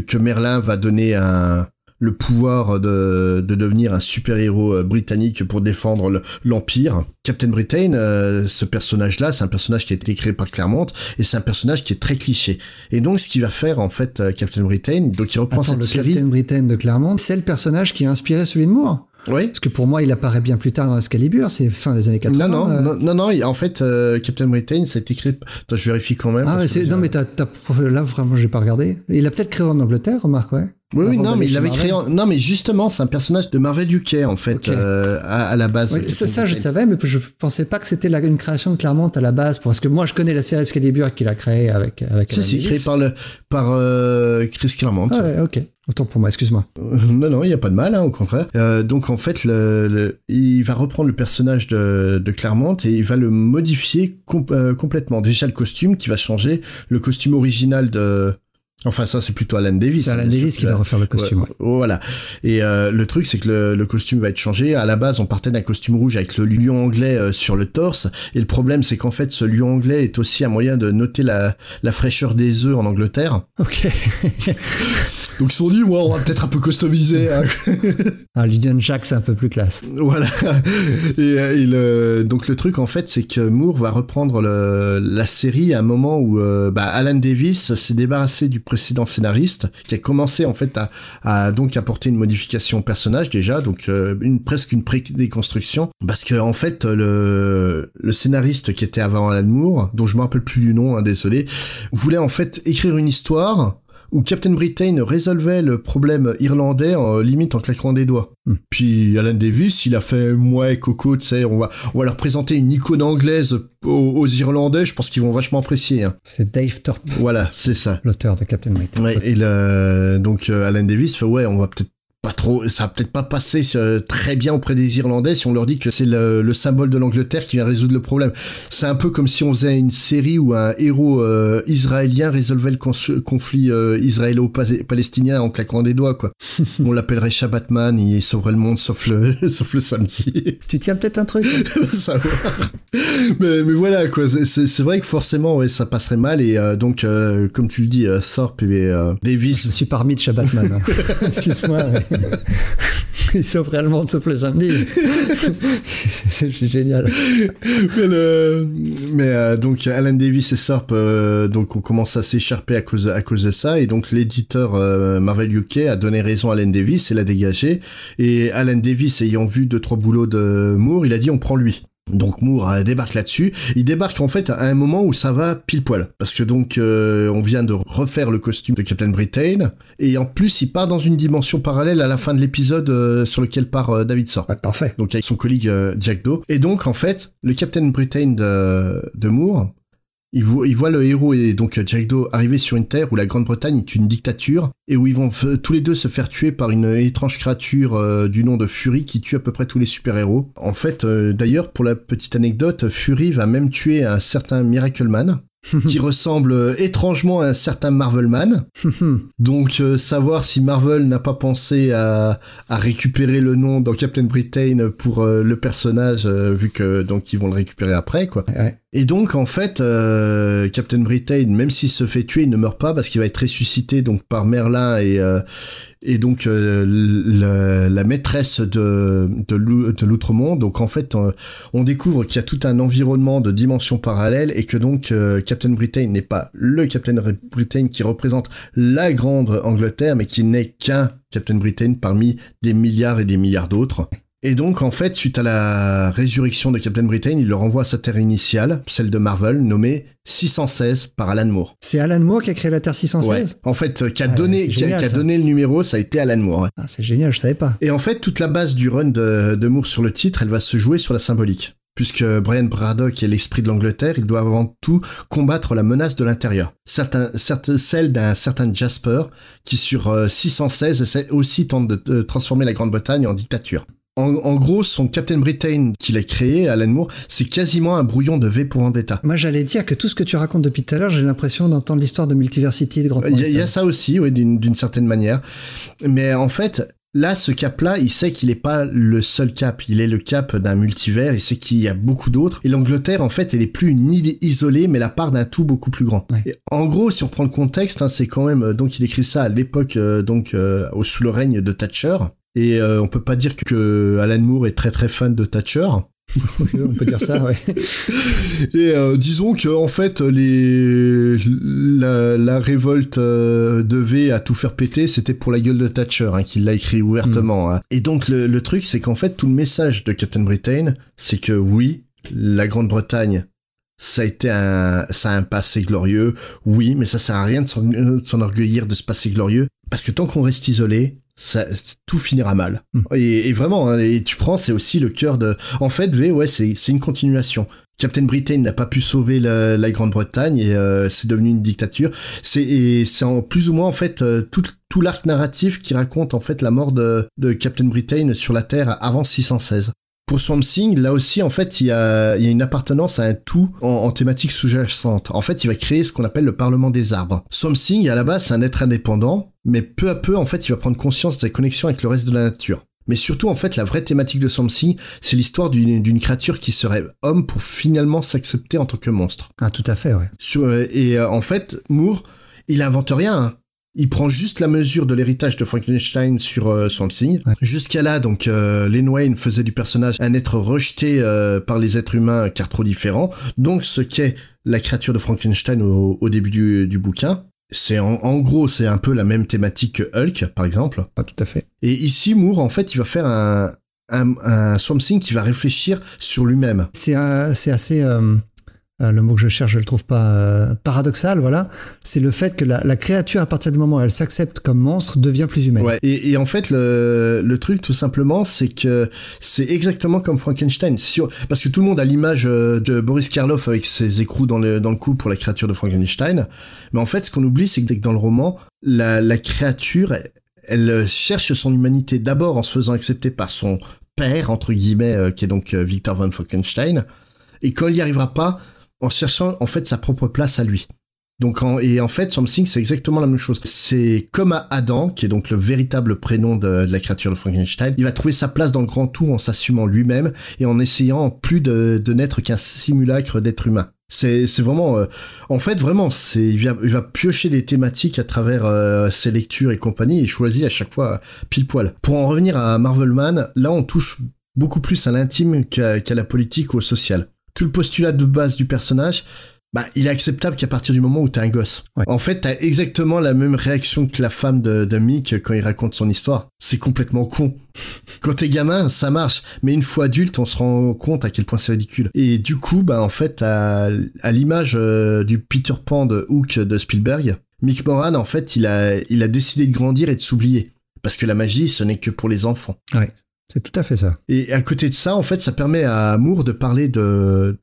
que Merlin va donner un le pouvoir de, de devenir un super-héros euh, britannique pour défendre le- l'Empire. Captain Britain, euh, ce personnage-là, c'est un personnage qui a été créé par Claremont, et c'est un personnage qui est très cliché. Et donc, ce qu'il va faire, en fait, euh, Captain Britain, donc il reprend Attends, cette le série... Captain Britain de Claremont, c'est le personnage qui a inspiré celui de Moore. Oui Parce que pour moi, il apparaît bien plus tard dans Excalibur, c'est fin des années 80. non, non, euh. non, non, non, en fait, euh, Captain Britain, ça a été créé... Attends, je vérifie quand même. Ah ouais, que non mais t'as, t'as- là vraiment j'ai pas regardé. Il a peut-être créé en Angleterre, remarque ouais. Oui, oui, non, mais il avait Marvel. créé... en- Non, mais justement, c'est un personnage de Marvel UK, en fait, euh, à, à la base. Ouais, Captain ça, ça, je savais, mais je pensais pas que c'était une création de Claremont à la base, parce que moi je connais la série Excalibur qu'il a créée avec avec. Si, si, Davis. créé par, le, par euh, Chris Claremont. Ah ouais, ok. Autant pour moi, excuse-moi. Euh, Non, non, il n'y a pas de mal, hein, au contraire. Euh, donc en fait, le, le- il va reprendre le personnage de, de Claremont et il va le modifier com- euh, complètement. Déjà le costume qui va changer, le costume original de... Enfin ça c'est plutôt Alan Davis. C'est hein, Alan Davis qui va refaire le costume. Ouais, Voilà. Et euh, le truc, c'est que le, le costume va être changé. À la base, on partait d'un costume rouge avec le lion anglais euh, sur le torse. Et le problème, c'est qu'en fait, ce lion anglais est aussi un moyen de noter la, la fraîcheur des œufs en Angleterre. Ok. Donc ils se sont dit, ouais, on va peut-être un peu customiser. hein. ah, Lydian Jack, c'est un peu plus classe. Voilà. Et, euh, donc le truc en fait, c'est que Moore va reprendre le- la série à un moment où euh, bah, Alan Davis s'est débarrassé du précédent scénariste, qui a commencé en fait à, donc apporter une modification au personnage déjà, donc euh, une presque une pré-déconstruction, parce que en fait le le scénariste qui était avant Alan Moore, dont je me rappelle plus du nom, hein, désolé, voulait en fait écrire une histoire où Captain Britain résolvait le problème irlandais en limite en claquant des doigts. Puis Alan Davis, il a fait ouais Coco, tu sais, on va on va leur présenter une icône anglaise aux, aux Irlandais, je pense qu'ils vont vachement apprécier. hein. C'est Dave Thorpe, Voilà, c'est ça. l'auteur de Captain Britain. Ouais, et le, donc euh, Alan Davis fait ouais, on va peut-être pas trop, ça va peut-être pas passer euh, très bien auprès des Irlandais si on leur dit que c'est le, le symbole de l'Angleterre qui vient résoudre le problème. C'est un peu comme si on faisait une série où un héros euh, israélien résolvait le conflit euh, israélo-palestinien en claquant des doigts, quoi. on l'appellerait Shabbatman, il sauverait le monde sauf le, sauf le samedi. Tu tiens peut-être un truc savoir. mais, mais voilà quoi, c'est- vrai que forcément ouais, ça passerait mal et euh, donc comme tu le dis, Thorpe et Je Davis. me suis pas remis de Shabbatman. hein. Excuse-moi. Il sauve réellement sauf le samedi. c'est génial. mais euh, donc Alan Davis et Thorpe euh, donc on commence à s'écharper à cause à cause de ça et donc l'éditeur euh, Marvel UK a donné raison à Alan Davis et l'a dégagé et Alan Davis ayant vu deux trois boulots de Moore, il a dit on prend lui. Donc Moore euh, débarque là-dessus. Il débarque en fait à un moment où ça va pile poil. Parce que donc euh, on vient de refaire le costume de Captain Britain. Et en plus il part dans une dimension parallèle à la fin de l'épisode euh, sur lequel part David Sor. Parfait. Donc avec son collègue euh, Jack Doe. Et donc en fait le Captain Britain de, de Moore, il voit, il voit le héros et donc Jack Doe arriver sur une terre où la Grande-Bretagne est une dictature et où ils vont tous les deux se faire tuer par une étrange créature euh, du nom de Fury qui tue à peu près tous les super-héros. En fait, euh, d'ailleurs, pour la petite anecdote, Fury va même tuer un certain Miracle Man qui ressemble euh, étrangement à un certain Marvelman. Donc euh, savoir si Marvel n'a pas pensé à, à récupérer le nom dans Captain Britain pour le personnage vu que donc ils vont le récupérer après quoi. Ouais. Et donc en fait euh, Captain Britain même s'il se fait tuer il ne meurt pas parce qu'il va être ressuscité donc par Merlin et euh, et donc euh, la maîtresse de de l'ou- de l'outre-monde. Donc en fait on découvre qu'il y a tout un environnement de dimensions parallèles et que donc Captain Britain n'est pas le Captain Britain qui représente la grande Angleterre mais qui n'est qu'un Captain Britain parmi des milliards et des milliards d'autres Et donc, en fait, suite à la résurrection de Captain Britain, il le renvoie à sa terre initiale, celle de Marvel, nommée 616 par Alan Moore. C'est Alan Moore qui a créé la Terre 616 Ouais. En fait, euh, qui a Ah, donné, c'est qui a, génial, qui a ça. donné le numéro, ça a été Alan Moore. ouais. Ah, C'est génial, je savais pas. Et en fait, toute la base du run de, de Moore sur le titre, elle va se jouer sur la symbolique. Puisque Brian Braddock est l'esprit de l'Angleterre, il doit avant tout combattre la menace de l'intérieur. Certains, certains, celle d'un certain Jasper, qui sur euh, 616 essaie aussi tente de, de transformer la Grande-Bretagne en dictature. En, en gros, son Captain Britain qu'il a créé, Alan Moore, c'est quasiment un brouillon de V pour Vendetta. Moi, j'allais dire que tout ce que tu racontes depuis tout à l'heure, j'ai l'impression d'entendre l'histoire de Multiversity de Grant Il y, a- y ça aussi, oui, d'une certaine manière. Mais en fait, là, ce cap-là, il sait qu'il n'est pas le seul cap. Il est le cap d'un multivers. Il sait qu'il y a beaucoup d'autres. Et l'Angleterre, en fait, elle est plus une île isolée, mais la part d'un tout beaucoup plus grand. Ouais. Et en gros, si on prend le contexte, hein, c'est quand même euh, donc il écrit ça à l'époque euh, donc euh, sous le règne de Thatcher. Et euh, on peut pas dire que, Alan Moore est très très fan de Thatcher. On peut dire ça, ouais. Et euh, disons que en fait les la, la révolte euh, de V à tout faire péter, c'était pour la gueule de Thatcher, hein, qu'il l'a écrit ouvertement. hein. Et donc le, le truc, c'est qu'en fait tout le message de Captain Britain, c'est que oui, la Grande-Bretagne, ça a été un, ça a un passé glorieux, oui, mais ça sert à rien de s'enorgueillir de ce passé glorieux, parce que tant qu'on reste isolé, ça, tout finira mal. Mm. Et, et vraiment, hein, et tu prends, c'est aussi le cœur de. En fait, V, ouais, c'est une continuation. Captain Britain n'a pas pu sauver la, la Grande-Bretagne et euh, c'est devenu une dictature. C'est et c'est en plus ou moins en fait euh, tout tout l'arc narratif qui raconte en fait la mort de, de Captain Britain sur la Terre avant 616. Pour Swamp Thing, là aussi, en fait, il y a, il y a une appartenance à un tout en, en thématique sous-jacente. En fait, il va créer ce qu'on appelle le Parlement des arbres. Swamp Thing, à la base, c'est un être indépendant, mais peu à peu, en fait, il va prendre conscience de sa connexion avec le reste de la nature. Mais surtout, en fait, la vraie thématique de Thing, c'est l'histoire d'une créature qui serait homme pour finalement s'accepter en tant que monstre. Ah, tout à fait, ouais. Sur- euh, et euh, en fait, Moore, il invente rien. hein. Il prend juste la mesure de l'héritage de Frankenstein sur euh, Swamp Thing. Ouais. Jusqu'à là, donc, euh, Len Wayne faisait du personnage un être rejeté euh, par les êtres humains car trop différent. Donc, ce qu'est la créature de Frankenstein au, au début du, du bouquin. C'est en, gros, c'est un peu la même thématique que Hulk, par exemple. Ah, tout à fait. Et ici, Moore, en fait, il va faire un, un, un Swamp Thing qui va réfléchir sur lui-même. C'est euh, assez. euh, le mot que je cherche, je le trouve pas euh, paradoxal, voilà. C'est le fait que la, créature, à partir du moment où elle s'accepte comme monstre, devient plus humaine. Ouais. Et, en fait, le, truc, tout simplement, c'est que c'est exactement comme Frankenstein. Parce que tout le monde a l'image euh, de Boris Karloff avec ses écrous dans le, dans le cou pour la créature de Frankenstein. Mais en fait, ce qu'on oublie, c'est que dans le roman, la, la créature, elle, cherche son humanité d'abord en se faisant accepter par son père, entre guillemets, euh, qui est donc euh, Victor von Frankenstein. Et quand il n'y arrivera pas, en cherchant, en fait, sa propre place à lui. Donc en, et en fait, Something, c'est exactement la même chose. C'est comme à Adam, qui est donc le véritable prénom de, la créature de Frankenstein. Il va trouver sa place dans le grand tout en s'assumant lui-même et en essayant plus de, de n'être qu'un simulacre d'être humain. C'est, vraiment, euh, en fait, vraiment, c'est, il va, il va piocher des thématiques à travers euh, ses lectures et compagnie et choisit à chaque fois euh, pile poil. Pour en revenir à Marvelman, là, on touche beaucoup plus à l'intime qu'à la politique ou au social. Tout le postulat de base du personnage, bah, il est acceptable qu'à partir du moment où t'as un gosse. Ouais. En fait, t'as exactement la même réaction que la femme de, de Mick quand il raconte son histoire. C'est complètement con. Quand t'es gamin, ça marche. Mais une fois adulte, on se rend compte à quel point c'est ridicule. Et du coup, bah, en fait, à, à l'image euh, du Peter Pan de Hook de Spielberg, Mick Moran, en fait, il a, il a décidé de grandir et de s'oublier. Parce que la magie, ce n'est que pour les enfants. Ouais, c'est tout à fait ça. Et à côté de ça, en fait, ça permet à Moore de parler de,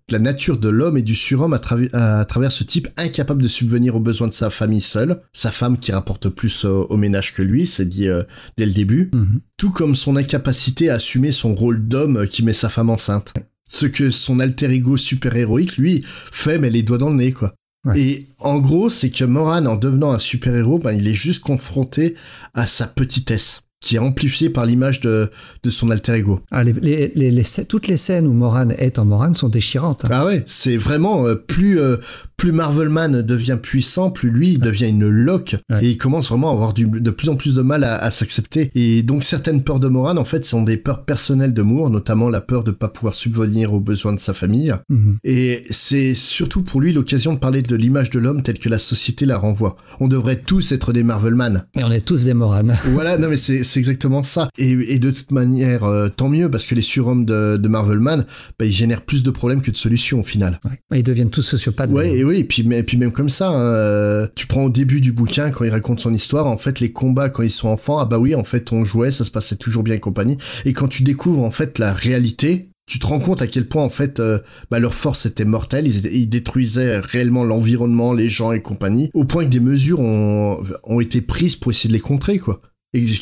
de la nature de l'homme et du surhomme à, travers ce type incapable de subvenir aux besoins de sa famille seule, sa femme qui rapporte plus au, au ménage que lui, c'est dit euh, dès le début, Mhm. tout comme son incapacité à assumer son rôle d'homme qui met sa femme enceinte. Ce que son alter ego super-héroïque, lui, fait, mais les doigts dans le nez, quoi. Ouais. Et en gros, c'est que Moran, en devenant un super-héros, ben, il est juste confronté à sa petitesse, qui est amplifiée par l'image de, de son alter ego. Ah, les, les, les, les toutes les scènes où Moran est en Moran sont déchirantes. hein. Ah ouais, c'est vraiment euh, plus euh, plus Marvelman devient puissant, plus lui il devient une loque Ouais. et il commence vraiment à avoir du, de plus en plus de mal à, à s'accepter. Et donc certaines peurs de Moran en fait sont des peurs personnelles de Moore, notamment la peur de pas pouvoir subvenir aux besoins de sa famille. Mhm. Et c'est surtout pour lui l'occasion de parler de l'image de l'homme telle que la société la renvoie. On devrait tous être des Marvelman. Et on est tous des Moran. voilà, non mais c'est c'est exactement ça. Et, et de toute manière, euh, tant mieux parce que les surhommes de, de Marvelman, bah, ils génèrent plus de problèmes que de solutions au final. Ouais. Ils deviennent tous sociopathes. Ouais, et oui, et puis, mais, et puis même comme ça, hein, euh, tu prends au début du bouquin quand il raconte son histoire, en fait, les combats quand ils sont enfants, ah bah oui, en fait, on jouait, ça se passait toujours bien et compagnie. Et quand tu découvres en fait la réalité, tu te rends compte à quel point en fait euh, bah, leur force était mortelle, ils, étaient- ils détruisaient réellement l'environnement, les gens et compagnie, au point que des mesures ont, ont été prises pour essayer de les contrer quoi.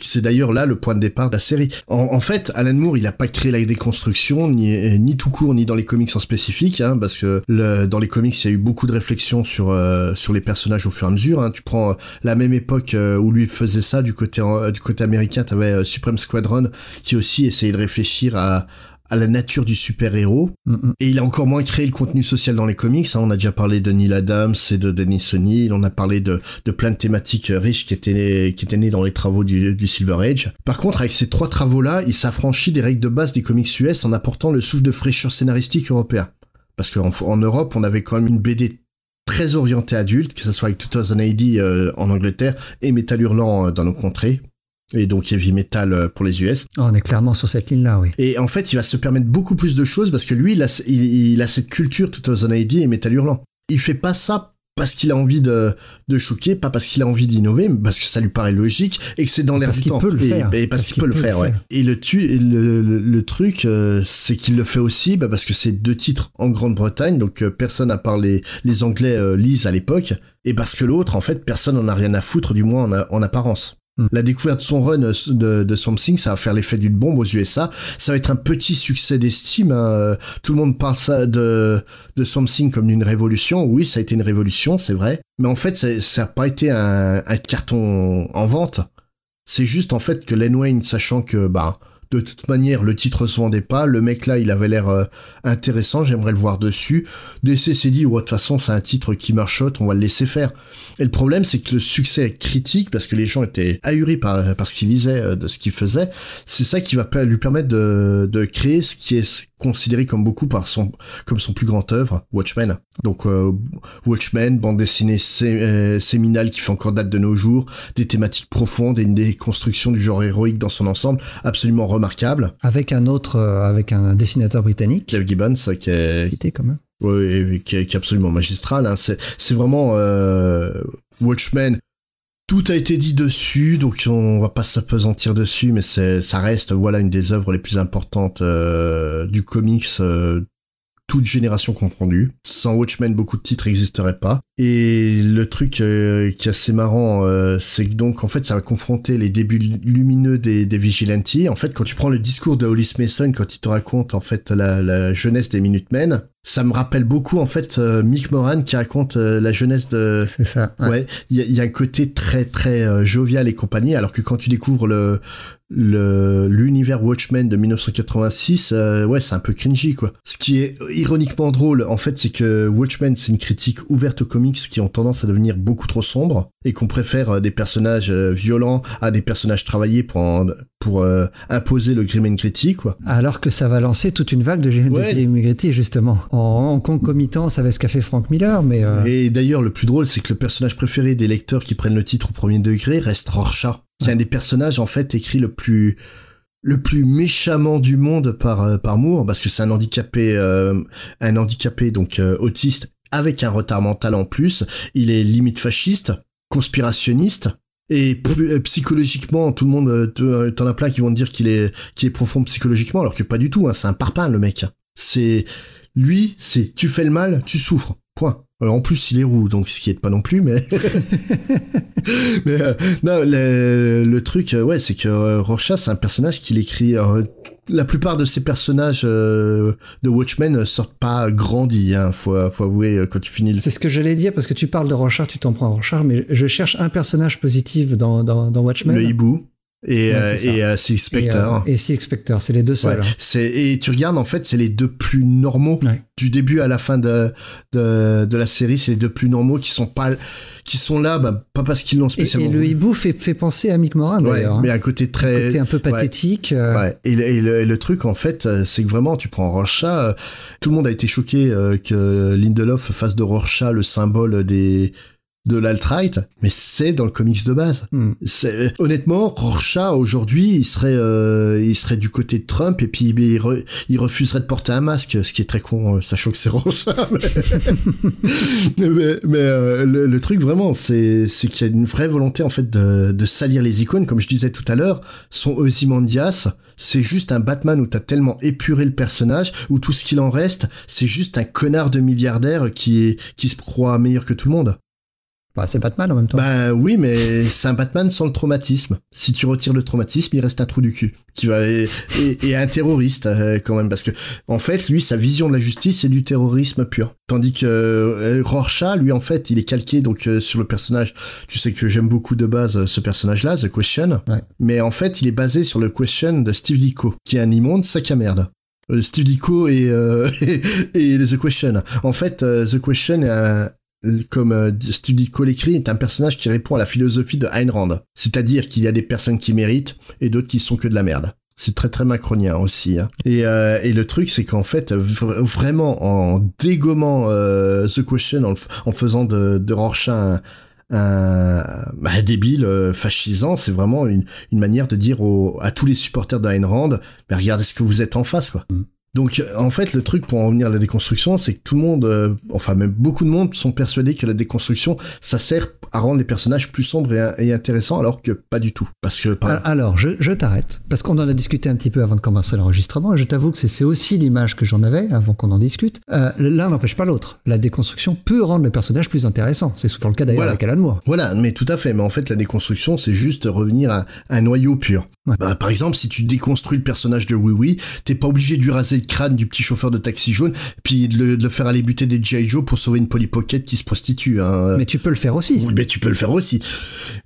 C'est d'ailleurs là le point de départ de la série. En, en fait, Alan Moore, il a pas créé la déconstruction, ni, ni tout court, ni dans les comics en spécifique, hein, parce que le, dans les comics, il y a eu beaucoup de réflexions sur euh, sur les personnages au fur et à mesure. Hein. Tu prends euh, la même époque euh, où lui faisait ça du côté euh, du côté américain, t'avais euh, Supreme Squadron qui aussi essayait de réfléchir à à la nature du super-héros. Mm. Et il a encore moins créé le contenu social dans les comics. hein. On a déjà parlé de Neil Adams et de Dennis O'Neill. On a parlé de, de plein de thématiques riches qui étaient, qui étaient nées dans les travaux du, du Silver Age. Par contre, avec ces trois travaux-là, il s'affranchit des règles de base des comics US en apportant le souffle de fraîcheur scénaristique européen. Parce qu'en en Europe, on avait quand même une BD très orientée adulte, que ce soit avec 2000 AD euh, en Angleterre et Metal Hurlant euh, dans nos contrées. Et donc Heavy Metal euh, pour les US. Oh, on est clairement sur cette ligne-là, oui. Et en fait, il va se permettre beaucoup plus de choses parce que lui, il a, il, il a cette culture 2000 AD et Metal Hurlant. Il fait pas ça parce qu'il a envie de, de choquer, pas parce qu'il a envie d'innover, mais parce que ça lui paraît logique et que c'est dans l'air Parce du qu'il temps. peut le faire. et parce, qu'il peut le faire, ouais. Et le, tu, le, le, le truc, euh, c'est qu'il le fait aussi bah, parce que c'est deux titres en Grande-Bretagne, donc euh, personne à part les, les Anglais euh, lisent à l'époque, et parce que l'autre, en fait, personne n'en a rien à foutre, du moins en, en apparence. Hmm. La découverte de son run de, de Something, ça va faire l'effet d'une bombe aux USA. Ça va être un petit succès d'estime. hein. Tout le monde parle de, de Something comme d'une révolution. Oui, ça a été une révolution, c'est vrai. Mais en fait, ça- ça n'a pas été un, un carton en vente. C'est juste en fait que Len Wayne, sachant que bah de toute manière le titre se vendait pas, le mec là il avait l'air euh, intéressant, j'aimerais le voir dessus. DC s'est dit ouais de toute façon c'est un titre qui marchote, on va le laisser faire. Et le problème c'est que le succès critique parce que les gens étaient ahuris par, par ce qu'il lisait, euh, de ce qu'il faisait. C'est ça qui va lui permettre de, de créer ce qui est considéré comme beaucoup par son comme son plus grand œuvre, Watchmen. Donc euh, Watchmen, bande dessinée sé- euh, séminale qui fait encore date de nos jours, des thématiques profondes et une déconstruction du genre héroïque dans son ensemble absolument remarquable. Avec un autre, euh, avec un dessinateur britannique, Clive Gibbons qui est, qui était quand même. ouais, qui est, qui est absolument magistral. Hein. C'est, c'est vraiment Watchmen. Tout a été dit dessus, donc on va pas s'apesantir dessus, mais c'est, ça reste voilà une des œuvres les plus importantes euh, du comics, euh, toute génération confondue. Sans Watchmen, beaucoup de titres n'existeraient pas. Et le truc euh, qui est assez marrant, euh, c'est que donc en fait ça va confronter les débuts lumineux des, des Vigilantes. En fait, quand tu prends le discours de Hollis Mason, quand il te raconte en fait la, la jeunesse des Minutemen, ça me rappelle beaucoup en fait euh, Mick Moran qui raconte euh, la jeunesse de C'est ça. ouais. Ouais, il y, a- il y a un côté très très euh, jovial et compagnie, alors que quand tu découvres le l'univers Watchmen de 1986, euh, ouais, c'est un peu cringy quoi. Ce qui est ironiquement drôle, en fait, c'est que Watchmen c'est une critique ouverte aux comics qui ont tendance à devenir beaucoup trop sombres et qu'on préfère euh, des personnages euh, violents à des personnages travaillés pour en- pour euh, imposer le grim and gritty quoi. Alors que ça va lancer toute une vague de, de Ouais. Grim Gritty, justement. En, en concomitance avec ce qu'a fait Frank Miller, mais euh, Et d'ailleurs, le plus drôle, c'est que le personnage préféré des lecteurs qui prennent le titre au premier degré reste Rorschach, qui un des personnages en fait écrit le plus le plus méchamment du monde par euh, par Moore, parce que c'est un handicapé euh, un handicapé donc euh, autiste avec un retard mental en plus. Il est limite fasciste, conspirationniste. Et euh, psychologiquement, tout le monde, euh, t'en as plein qui vont te dire qu'il est, qu'il est profond psychologiquement, alors que pas du tout, hein, c'est un parpaing, le mec. C'est, lui, c'est, tu fais le mal, tu souffres. Point. Alors, en plus, il est roux, donc ce qui est pas non plus, mais. mais euh, non, le, le truc, euh, ouais, c'est que euh, Rorschach, c'est un personnage qu'il écrit. euh, la plupart de ces personnages euh, de Watchmen euh, sortent pas grandis, hein, faut, faut avouer, euh, quand tu finis le. c'est ce que j'allais dire, parce que tu parles de Rorschach, tu t'en prends à Rorschach, mais je cherche un personnage positif dans, dans, dans Watchmen. Le hibou. Et, Ouais, euh, et c'est et, Spectre. et Six Spectre, c'est les deux seuls. hein. c'est et tu regardes en fait c'est les deux plus normaux Ouais. du début à la fin de de, de la série c'est les deux plus normaux qui sont pas qui sont là bah, pas parce qu'ils l'ont Et, spécialement et le voulu. hibou fait, fait penser à Mick Moran, ouais, d'ailleurs. hein. mais un côté très Côté un peu pathétique. euh, Ouais. Et, le, et le- et le truc en fait, euh, c'est que vraiment, tu prends Rorschach, euh, tout le monde a été choqué que Lindelof fasse de Rorschach le symbole des de l'alt-right, mais c'est dans le comics de base. Hmm. C'est honnêtement Rorschach aujourd'hui, il serait euh, il serait du côté de Trump et puis il, re- il refuserait de porter un masque, ce qui est très con, euh, sachant que c'est Rorschach. Mais, mais, mais, euh, le, le truc vraiment, c'est c'est qu'il y a une vraie volonté en fait de, de salir les icônes, comme je disais tout à l'heure. Son Ozymandias, c'est juste un Batman où t'as tellement épuré le personnage, où tout ce qu'il en reste, c'est juste un connard de milliardaire qui est qui se croit meilleur que tout le monde. Bah, c'est Batman en même temps. Bah oui, mais c'est un Batman sans le traumatisme. Si tu retires le traumatisme, il reste un trou du cul. Qui va et, et- et un terroriste euh, quand même, parce que en fait, lui, sa vision de la justice, c'est du terrorisme pur. Tandis que euh, Rorschach, lui, en fait, il est calqué donc euh, sur le personnage. Tu sais que j'aime beaucoup de base euh, ce personnage-là, The Question. Ouais. Mais en fait, il est basé sur le Question de Steve Ditko, qui est un immonde sac à merde. Euh, Steve Ditko et, euh, et, The Question. En fait, The Question est un, comme euh, Steve Ditko l'écrit, est un personnage qui répond à la philosophie de Ayn Rand. C'est-à-dire qu'il y a des personnes qui méritent et d'autres qui sont que de la merde. C'est très très macronien aussi. hein. Et, euh, et le truc, c'est qu'en fait, vra- vraiment, en dégommant euh, The Question, en, faisant de, de Rorschach un, un, bah, débile euh, fascisant, c'est vraiment une, une manière de dire à tous les supporters de Ayn Rand, mais regardez ce que vous êtes en face, quoi. Donc en fait le truc pour en revenir à la déconstruction c'est que tout le monde, euh, enfin même beaucoup de monde sont persuadés que la déconstruction ça sert à rendre les personnages plus sombres et, et intéressants alors que pas du tout. Parce que par- Al- Alors, je, je t'arrête, parce qu'on en a discuté un petit peu avant de commencer l'enregistrement, et je t'avoue que c'est- aussi l'image que j'en avais avant qu'on en discute. Euh, L'un n'empêche pas l'autre. La déconstruction peut rendre le personnage plus intéressant. C'est souvent le cas d'ailleurs Voilà. avec Alan Moore. Voilà, mais tout à fait. Mais en fait, la déconstruction, c'est juste revenir à un noyau pur. Bah, par exemple, si tu déconstruis le personnage de Oui Oui, t'es pas obligé de lui raser le crâne du petit chauffeur de taxi jaune, puis de le, de le faire aller buter des G.I. Joe pour sauver une Polly Pocket qui se prostitue. Hein. Mais tu peux le faire aussi. Oui, mais tu peux le faire aussi.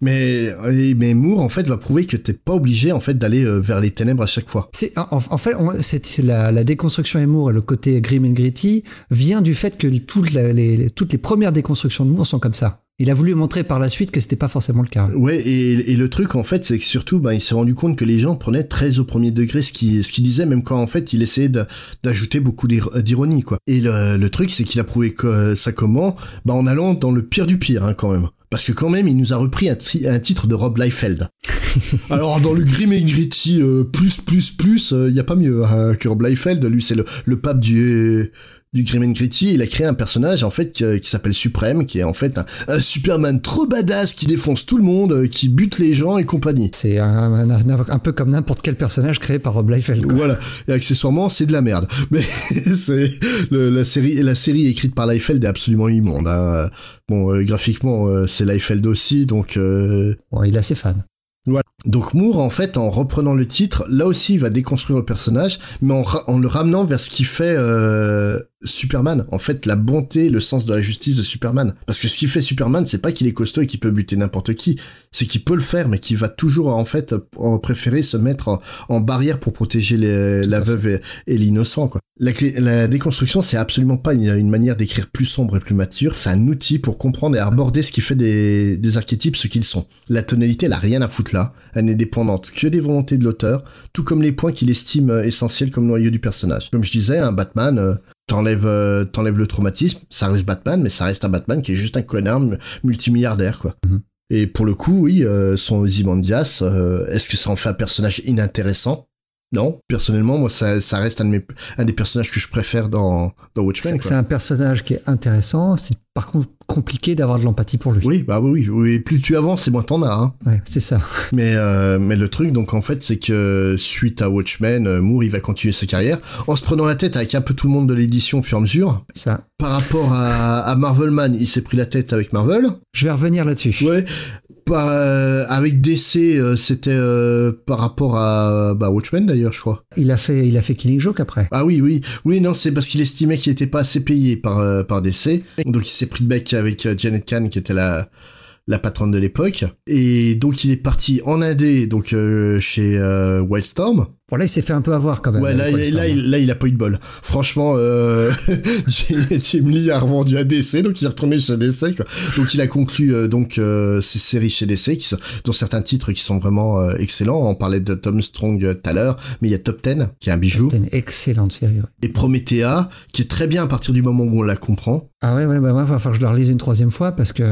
Mais, mais Moore, en fait, va prouver que t'es pas obligé, en fait, d'aller euh, vers les ténèbres à chaque fois. C'est en, en fait on- c'est la, la déconstruction et Moore et le côté grim and gritty vient du fait que toutes, la- les- toutes les premières déconstructions de Moore sont comme ça. Il a voulu montrer par la suite que c'était pas forcément le cas. Ouais, et, et le truc, en fait, c'est que surtout, ben, il s'est rendu compte que les gens prenaient très au premier degré ce qu'il ce disait, même quand, en fait, il essayait d'ajouter beaucoup d'ir- d'ironie, quoi. Et le, le truc, c'est qu'il a prouvé que, ça comment ben, En allant dans le pire du pire, hein, quand même. Parce que quand même, il nous a repris un, titre de Rob Liefeld. Alors, dans le Grim et Gritty euh, plus, plus, plus, il y a pas mieux hein, que Rob Liefeld. Lui, c'est le, le pape du... Du Grim and Gritty, il a créé un personnage en fait qui, qui s'appelle Suprême, qui est en fait un, un Superman trop badass qui défonce tout le monde, euh, qui bute les gens et compagnie. C'est un, un- un- un peu comme n'importe quel personnage créé par Rob Liefeld. quoi. Voilà. Et accessoirement, c'est de la merde. Mais c'est la série, la série écrite par Liefeld est absolument immonde. hein. Bon, euh, graphiquement, euh, c'est Liefeld aussi, donc. euh, Bon, il est assez fan. Voilà. Donc Moore, en fait, en reprenant le titre, là aussi, il va déconstruire le personnage, mais en, ra- en le ramenant vers ce qui fait euh, Superman. En fait, la bonté, le sens de la justice de Superman. Parce que ce qui fait Superman, c'est pas qu'il est costaud et qu'il peut buter n'importe qui, c'est qu'il peut le faire, mais qu'il va toujours, en fait, en préférer se mettre en, en barrière pour protéger les- la veuve et, et l'innocent, quoi. La déconstruction, c'est absolument pas une, une manière d'écrire plus sombre et plus mature, c'est un outil pour comprendre et aborder ce qui fait des, des archétypes ce qu'ils sont. La tonalité, elle a rien à foutre là, elle n'est dépendante que des volontés de l'auteur, tout comme les points qu'il estime euh, essentiels comme noyau du personnage. Comme je disais, un Batman, euh, t'enlèves euh, t'enlèves le traumatisme, ça reste Batman, mais ça reste un Batman qui est juste un connard multimilliardaire, quoi. Mhm. Et pour le coup, oui, euh, son Ozymandias, euh, est-ce que ça en fait un personnage inintéressant? Non, personnellement, moi, ça, ça reste un, de mes, un des personnages que je préfère dans, dans Watchmen. C'est un personnage qui est intéressant. C'est par contre compliqué d'avoir de l'empathie pour lui. Oui, bah oui, oui. Plus tu avances, et moins t'en as. Hein. Ouais, c'est ça. Mais, euh, mais le truc, donc en fait, c'est que suite à Watchmen, euh, Moore, il va continuer sa carrière en se prenant la tête avec un peu tout le monde de l'édition au fur et à mesure. Ça. Par rapport à, à Marvelman, il s'est pris la tête avec Marvel. Je vais revenir là-dessus. Ouais. Par, euh, avec DC, euh, c'était euh, par rapport à bah, Watchmen d'ailleurs, je crois. Il a fait, il a fait Killing Joke après. Ah oui, oui, oui, non, c'est parce qu'il estimait qu'il était pas assez payé par euh, par DC, donc il s'est pris de bec avec euh, Janet Kahn qui était la la patronne de l'époque, et donc il est parti en Indé, donc euh, chez euh, Wildstorm. Bon là, il s'est fait un peu avoir quand même. Ouais, là, il- là, il, là, il a pas eu de bol. Franchement, euh, Jim Lee a revendu à DC, donc il est retourné chez DC. Quoi. Donc il a conclu euh, donc euh, ces séries chez DC, qui sont, dont certains titres qui sont vraiment excellents. On parlait de Tom Strong tout à l'heure, mais il y a Top Ten, qui est un bijou, C'était une excellente série. ouais. et Promethea, qui est très bien à partir du moment où on la comprend. Ah ouais, ouais, bah, moi, il va falloir que je la relise une troisième fois parce que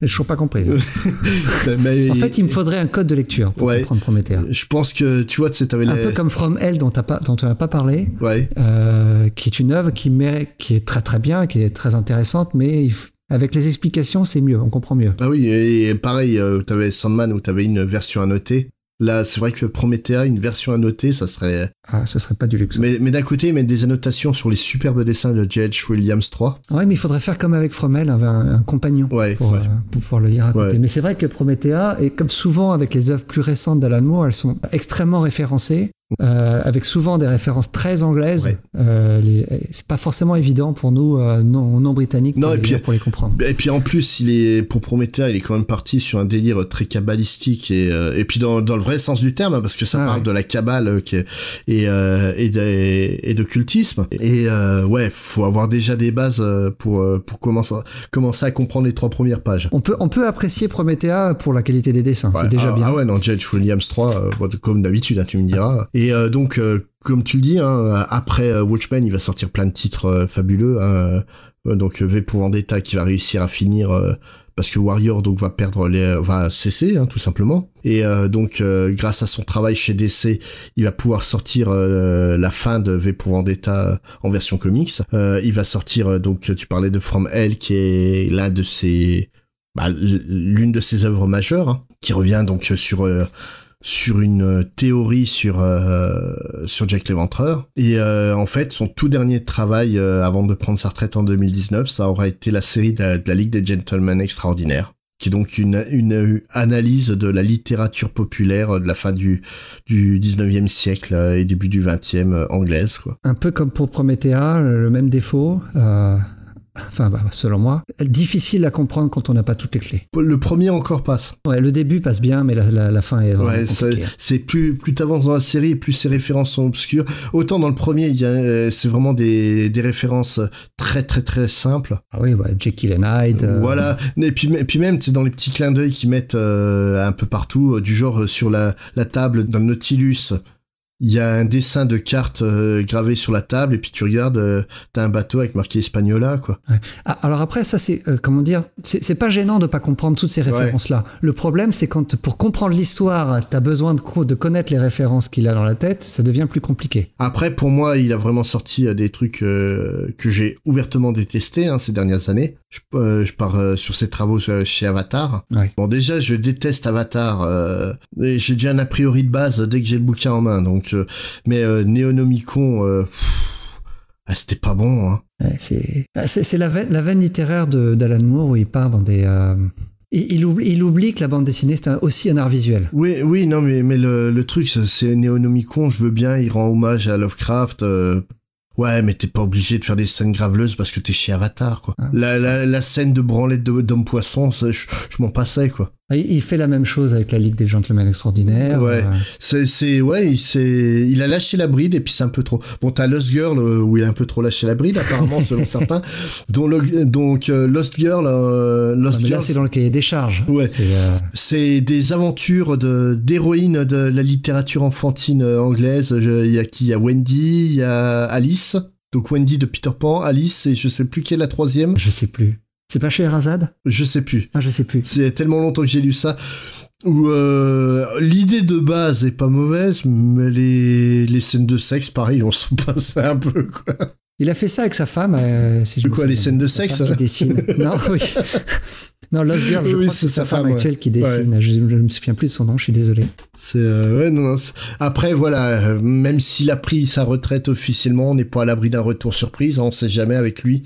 Je suis pas comprise. Mais- en fait, il me faudrait un code de lecture pour Ouais. comprendre Promethea. Je pense que, tu vois, tu sais, t'avais Un les- peu comme From Hell dont, t'as pas, dont on n'a pas parlé, Ouais. euh, qui est une œuvre qui, mérite- qui est très très bien, qui est très intéressante, mais il f- avec les explications, c'est mieux, on comprend mieux. Bah oui, et pareil, euh, t'avais Sandman où t'avais une version annotée. Là, c'est vrai que Promethea, une version annotée, ça serait. Ah, ce serait pas du luxe. Mais, mais d'un côté, mettre des annotations sur les superbes dessins de J.H. Williams 3. Ouais, mais il faudrait faire comme avec From Hell, un, un compagnon. Ouais, pour, ouais. euh, pour pouvoir le lire à côté. Ouais. Mais c'est vrai que Promethea, et comme souvent avec les œuvres plus récentes d'Alan Moore, elles sont extrêmement référencées, euh, avec souvent des références très anglaises. Ouais. Euh, c'est pas forcément évident pour nous, euh, non, non britanniques, Non, pour, et les puis- pour les comprendre. Et puis en plus, il est pour Promethea, il est quand même parti sur un délire très kabbalistique et euh, et puis dans, dans le vrai sens du terme parce que ça Ah parle ouais. de la kabbale euh, qui est- et euh, et de, et de cultisme et euh, ouais, faut avoir déjà des bases pour pour commencer commencer à comprendre les trois premières pages. On peut, on peut apprécier Promethea pour la qualité des dessins, Ouais, c'est déjà ah, bien. Ah ouais, non, J.H. Williams 3, euh, bon, comme d'habitude, hein, tu me diras. Et euh, donc, euh, comme tu le dis, hein, après euh, Watchmen, il va sortir plein de titres fabuleux. hein, donc, V pour Vendetta qui va réussir à finir. parce que Warrior donc va perdre les va cesser hein, tout simplement et donc grâce à son travail chez DC il va pouvoir sortir la fin de V pour Vendetta en version comics il va sortir donc tu parlais de From Hell qui est l'un de ses bah, l'une de ses œuvres majeures, qui revient donc sur sur une euh, théorie sur euh, sur Jack l'Éventreur. Et euh, en fait, son tout dernier travail euh, avant de prendre sa retraite en 2019, ça aura été la série de la, Ligue des Gentlemen Extraordinaires qui est donc une, une analyse de la littérature populaire euh, de la fin du, du 19e siècle euh, et début du 20e euh, anglaise. Quoi. Un peu comme pour Promethea, le même défaut. euh, enfin, bah, selon moi, difficile à comprendre quand on n'a pas toutes les clés. Le premier encore passe. Ouais, le début passe bien, mais la, la- la fin est vraiment Ouais, compliquée. c'est plus plus t'avances dans la série, plus ces références sont obscures. Autant dans le premier, euh, c'est vraiment des des références très très très simples. Ah oui, bah, Jekyll and Hyde. euh, Voilà. Et puis et puis même, c'est dans les petits clins d'œil qu'ils mettent euh, un peu partout, du genre sur la la table le Nautilus. Il y a un dessin de carte euh, gravé sur la table et puis tu regardes, euh, t'as un bateau avec marqué Espagnola quoi. Ah, alors après, ça c'est euh, comment dire, c'est pas gênant de pas comprendre toutes ces références-là. Le problème, c'est quand pour comprendre l'histoire, t'as besoin de, co- de connaître les références qu'il a dans la tête, ça devient plus compliqué. Après, pour moi, il a vraiment sorti des trucs euh, que j'ai ouvertement détestés hein, ces dernières années. Je, euh, je pars euh, sur ses travaux euh, chez Avatar. Ouais. Bon, déjà, je déteste Avatar. euh, j'ai déjà un a priori de base dès que j'ai le bouquin en main. Donc, mais Néonomicon, ah, c'était pas bon. Hein. Ouais, c'est ah, c'est la veine, la veine littéraire d'Alan Moore où il part dans des. il, oublie, il oublie que la bande dessinée c'est aussi un art visuel. Oui, oui, non, mais mais le, le truc, c'est- c'est Néonomicon. Je veux bien, il rend hommage à Lovecraft. euh, Ouais, mais t'es pas obligé de faire des scènes graveleuses parce que t'es chez Avatar, quoi. Ah, la, la, la scène de branlette ça, je, je m'en passais, quoi. Il, fait la même chose avec la Ligue des Gentlemen Extraordinaires. Ouais. euh, C'est, c'est, ouais, il s'est, il a lâché la bride et puis c'est un peu trop. Bon, t'as Lost Girl euh, où il a un peu trop lâché la bride, apparemment, selon certains. Dont donc, euh, Lost Girl, Lost là, Girl, c'est dans le cahier des charges. Ouais. C'est, euh, c'est des aventures de, d'héroïnes de la littérature enfantine anglaise. Il y a qui? Il y a Wendy, il y a Alice. Donc Wendy de Peter Pan, Alice et je sais plus qui est la troisième. je sais plus. C'est pas chez Erazad Je sais plus. Ah, je sais plus. C'est tellement longtemps que j'ai lu ça. Où euh, l'idée de base est pas mauvaise, mais les, les scènes de sexe, pareil, on s'en passait un peu, quoi. Il a fait ça avec sa femme. euh, si je quoi, les scènes de sexe qui dessine. non, oui. Non, Lost Girl, je Oui, crois c'est sa femme, femme, ouais. actuelle qui dessine. Je, je me souviens plus de son nom, je suis désolé. C'est euh, ouais non, non après voilà euh, même s'il a pris sa retraite officiellement on n'est pas à l'abri d'un retour surprise hein, on sait jamais avec lui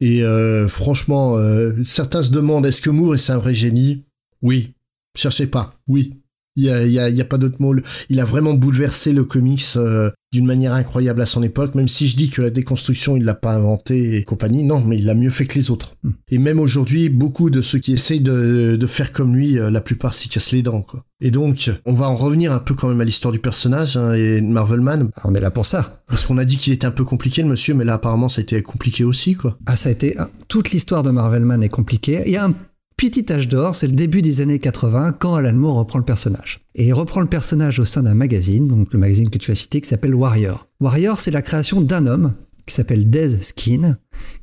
Et euh, franchement euh, certains se demandent est-ce que Moore est un vrai génie? Oui. Cherchez pas. Oui. Il y a, pas d'autre mot. Il a vraiment bouleversé le comics euh, d'une manière incroyable à son époque même si je dis que la déconstruction il l'a pas inventé et compagnie non mais il l'a mieux fait que les autres Hmm. et même aujourd'hui beaucoup de ceux qui essayent de, de faire comme lui euh, la plupart s'y cassent les dents quoi et donc, on va en revenir un peu quand même à l'histoire du personnage hein, et Marvelman, On est là pour ça. parce qu'on a dit qu'il était un peu compliqué le monsieur, mais là apparemment ça a été compliqué aussi quoi. Ah, ça a été. Toute l'histoire de Marvelman est compliquée. Il y a un petit âge d'or, c'est le début des années 80, quand Alan Moore reprend le personnage. Et il reprend le personnage au sein d'un magazine, donc le magazine que tu as cité, qui s'appelle Warrior. Warrior, c'est la création d'un homme qui s'appelle Des Skin,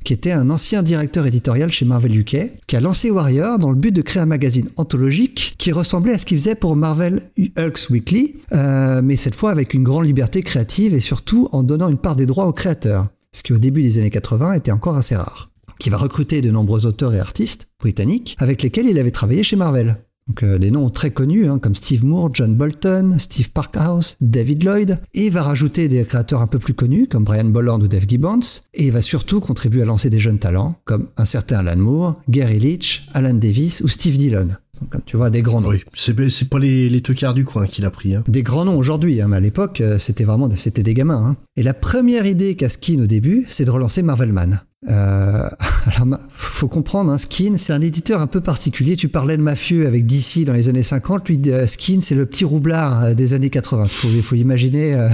qui était un ancien directeur éditorial chez Marvel UK, qui a lancé Warrior dans le but de créer un magazine anthologique qui ressemblait à ce qu'il faisait pour Marvel Hulks Weekly, euh, mais cette fois avec une grande liberté créative et surtout en donnant une part des droits aux créateurs, ce qui au début des années 80 était encore assez rare. Qui va recruter de nombreux auteurs et artistes britanniques avec lesquels il avait travaillé chez Marvel. Donc, euh, des noms très connus hein, comme Steve Moore, John Bolton, Steve Parkhouse, David Lloyd, et il va rajouter des créateurs un peu plus connus comme Brian Bolland ou Dave Gibbons, et il va surtout contribuer à lancer des jeunes talents comme un certain Alan Moore, Gary Leach, Alan Davis ou Steve Dillon. Donc, comme tu vois, des grands noms. Oui, c'est pas les, les tocards du coin qu'il a pris. Hein. Des grands noms aujourd'hui, hein, mais à l'époque, euh, c'était vraiment des- c'était des gamins. hein. Et la première idée qu'a Skin au début, c'est de relancer Marvelman. Euh, alors, faut comprendre, hein, Skin, c'est un éditeur un peu particulier. Tu parlais de mafieux avec DC dans les années 50. Lui, euh, Skin, c'est le petit roublard euh, des années 80. Faut, faut imaginer, euh,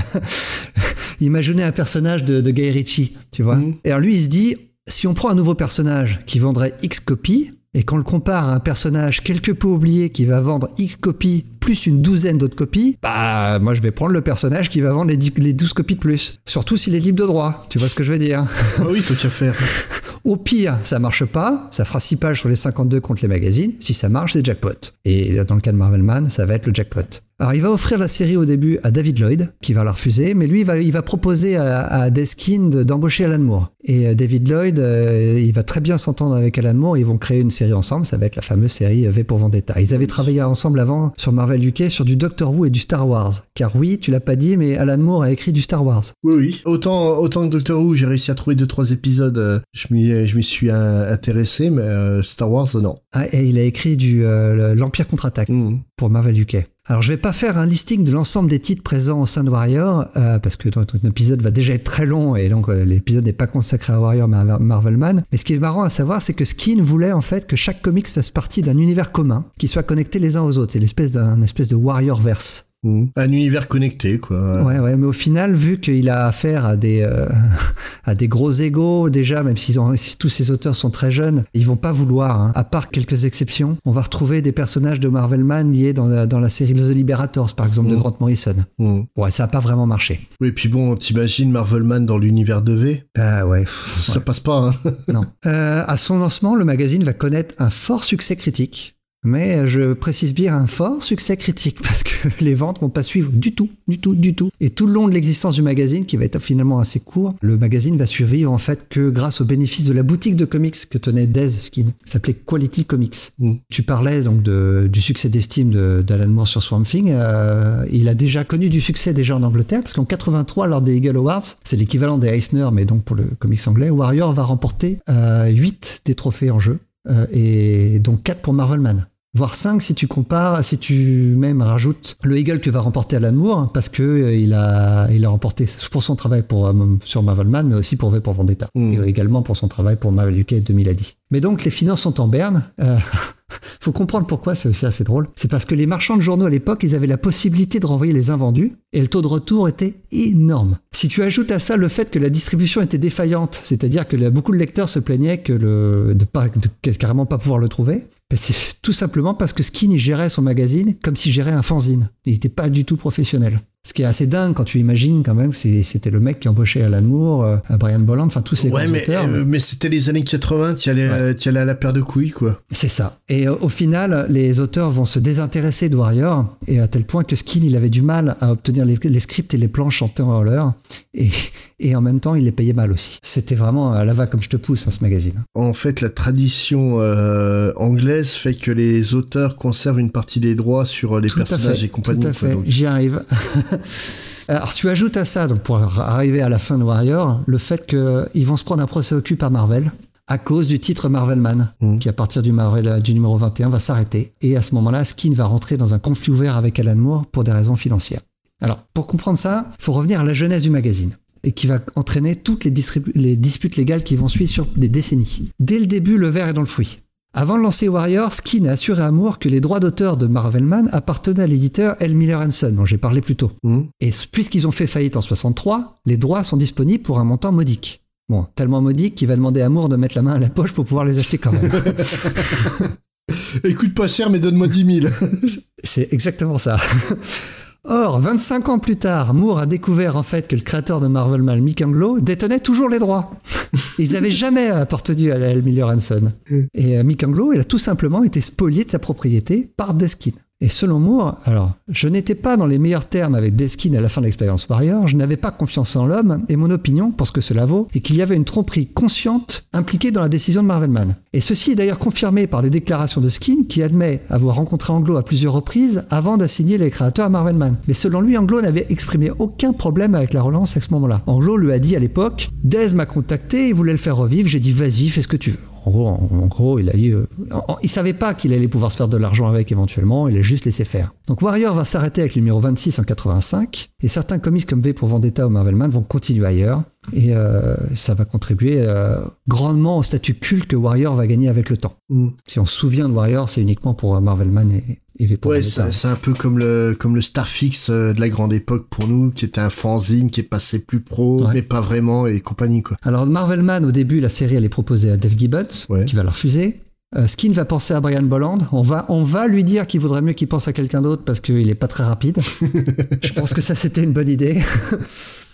imaginer un personnage de, de Guy Ritchie, tu vois. Mhm. Et alors lui, il se dit, si on prend un nouveau personnage qui vendrait X copies, et qu'on le compare à un personnage quelque peu oublié qui va vendre X copies plus une douzaine d'autres copies, bah moi je vais prendre le personnage qui va vendre les, 10 les 12 copies de plus. Surtout s'il est libre de droit, tu vois ce que je veux dire? Ah oui, tant qu'à faire. Au pire, ça marche pas, ça fera 6 pages sur les 52 contre les magazines. Si ça marche, c'est jackpot. Et dans le cas de Marvelman, ça va être le jackpot. Alors, il va offrir la série au début à David Lloyd, qui va la refuser, mais lui, il va, il va proposer à, à Deskin de- d'embaucher Alan Moore. Et euh, David Lloyd, euh, il va très bien s'entendre avec Alan Moore, ils vont créer une série ensemble, ça va être la fameuse série V pour Vendetta. Ils avaient travaillé ensemble avant sur Marvel UK sur du Doctor Who et du Star Wars. Car oui, tu l'as pas dit, mais Alan Moore a écrit du Star Wars. Oui, oui. Autant, autant que Doctor Who, j'ai réussi à trouver deux trois épisodes. euh, je m'y, je m'y suis euh, intéressé, mais euh, Star Wars, non. Ah, et il a écrit du euh, l'Empire contre-attaque. Hmm. pour Marvel UK. Alors je vais pas faire un listing de l'ensemble des titres présents au sein de Warrior euh, parce que notre épisode va déjà être très long et donc euh, l'épisode n'est pas consacré à Warrior mais à Marvelman. Mais ce qui est marrant à savoir c'est que Skin voulait en fait que chaque comics fasse partie d'un univers commun qui soit connecté les uns aux autres. C'est l'espèce d'un espèce de Warrior verse. Hmm. Un univers connecté, quoi. Ouais, ouais, mais au final, vu qu'il a affaire à des euh, à des gros égaux déjà, même si tous ces auteurs sont très jeunes, ils vont pas vouloir. hein. À part quelques exceptions, on va retrouver des personnages de Marvelman liés dans la, dans la série The Liberators, par exemple, de Mm. Grant Morrison. Hmm. Ouais, ça a pas vraiment marché. Oui, puis bon, t'imagines Marvelman dans l'univers de V? Ah ouais. pff, Ça passe pas, hein. non. Euh, à son lancement, le magazine va connaître un fort succès critique. Mais je précise bien un fort succès critique parce que les ventes vont pas suivre du tout, du tout, du tout. Et tout le long de l'existence du magazine, qui va être finalement assez court, le magazine va survivre en fait que grâce au bénéfice de la boutique de comics que tenait Dez Skin, qui s'appelait Quality Comics. Mm. Tu parlais donc de- du succès d'estime de- d'Alan Moore sur Swamp Thing. euh, il a déjà connu du succès déjà en Angleterre parce qu'en 83, lors des Eagle Awards, c'est l'équivalent des Eisner, mais donc pour le comics anglais, Warrior va remporter euh, 8 des trophées en jeu euh, et donc 4 pour Marvelman. Voire 5 si tu compares, si tu même rajoutes le Eagle que va remporter Alan Moore, hein, parce que euh, il a, il a remporté pour son travail pour, euh, sur Marvelman, mais aussi pour V pour Vendetta. Mm. Et également pour son travail pour Marvel UK 2000 a dit. Mais donc les finances sont en berne. Euh, faut comprendre pourquoi, c'est aussi assez drôle. C'est parce que les marchands de journaux à l'époque, ils avaient la possibilité de renvoyer les invendus et le taux de retour était énorme. Si tu ajoutes à ça le fait que la distribution était défaillante, c'est-à-dire que là, beaucoup de lecteurs se plaignaient que le, de, pas, de carrément pas pouvoir le trouver, ben, c'est tout simplement parce que Skin il gérait son magazine comme s'il gérait un fanzine. Il n'était pas du tout professionnel. Ce qui est assez dingue quand tu imagines quand même que c'était le mec qui embauchait Alan Moore, euh, Brian Bolland, enfin tous ces Ouais, mais, auteurs. euh, mais c'était les années 80, t'y allais, euh, allais à la paire de couilles, quoi. C'est ça. Et au final, les auteurs vont se désintéresser de Warrior, et à tel point que Skin, il avait du mal à obtenir les, les scripts et les planches et en l'heure, et, et en même temps, il les payait mal aussi. C'était vraiment à la va comme je te pousse, hein, ce magazine. En fait, la tradition euh, anglaise fait que les auteurs conservent une partie des droits sur euh, les Tout personnages fait, et compagnie. Tout à fait, j'y arrive. Alors, tu ajoutes à ça, donc pour arriver à la fin de Warrior, le fait qu'ils vont se prendre un procès au cul par Marvel à cause du titre Marvelman, Mhm. qui à partir du Marvel du numéro 21 va s'arrêter. Et à ce moment-là, Skin va rentrer dans un conflit ouvert avec Alan Moore pour des raisons financières. Alors, pour comprendre ça, faut revenir à la jeunesse du magazine et qui va entraîner toutes les, disputes légales qui vont suivre sur des décennies. Dès le début, le verre est dans le fruit. Avant de lancer Warrior, Skin a assuré à Moore que les droits d'auteur de Marvelman appartenaient à l'éditeur L. Miller Son, dont j'ai parlé plus tôt. Hmm. Et puisqu'ils ont fait faillite en 63, les droits sont disponibles pour un montant modique. Bon, tellement modique qu'il va demander à Moore de mettre la main à la poche pour pouvoir les acheter quand même. Écoute pas cher, mais donne-moi 10 000. C'est exactement ça. Or, 25 ans plus tard, Moore a découvert en fait que le créateur de Marvel Man, Mick Anglo, détenait toujours les droits. Ils n'avaient jamais appartenu à la L. Miller Hanson. Et euh, Mick Anglo, il a tout simplement été spolié de sa propriété par Deskin. Et selon Moore, alors, je n'étais pas dans les meilleurs termes avec Deskin à la fin de l'expérience Warrior, je n'avais pas confiance en l'homme, et mon opinion, pour que cela vaut, est qu'il y avait une tromperie consciente impliquée dans la décision de Marvelman. Et ceci est d'ailleurs confirmé par les déclarations de Skin, qui admet avoir rencontré Anglo à plusieurs reprises avant d'assigner les créateurs à Marvelman. Mais selon lui, Anglo n'avait exprimé aucun problème avec la relance à ce moment-là. Anglo lui a dit à l'époque, Dez m'a contacté, il voulait le faire revivre, j'ai dit vas-y, fais ce que tu veux. En gros, il a en- il savait pas qu'il allait pouvoir se faire de l'argent avec éventuellement, il a juste laissé faire. Donc Warrior va s'arrêter avec le numéro 26 en 85, et certains comics comme V pour Vendetta ou Marvelman vont continuer ailleurs, et euh, ça va contribuer euh, grandement au statut culte que Warrior va gagner avec le temps. Mm. Si on se souvient de Warrior, c'est uniquement pour euh, Marvelman et, et pour Ouais, c'est un peu comme le comme le Starfix de la grande époque pour nous, qui était un fanzine qui est passé plus pro, Ouais. mais pas vraiment et compagnie quoi. Alors Marvelman, au début, la série elle est proposée à Dave Gibbons, Ouais. qui va la refuser. Euh, Skin va penser à Brian Bolland. On va, on va lui dire qu'il vaudrait mieux qu'il pense à quelqu'un d'autre parce qu'il est pas très rapide. Je pense que ça c'était une bonne idée.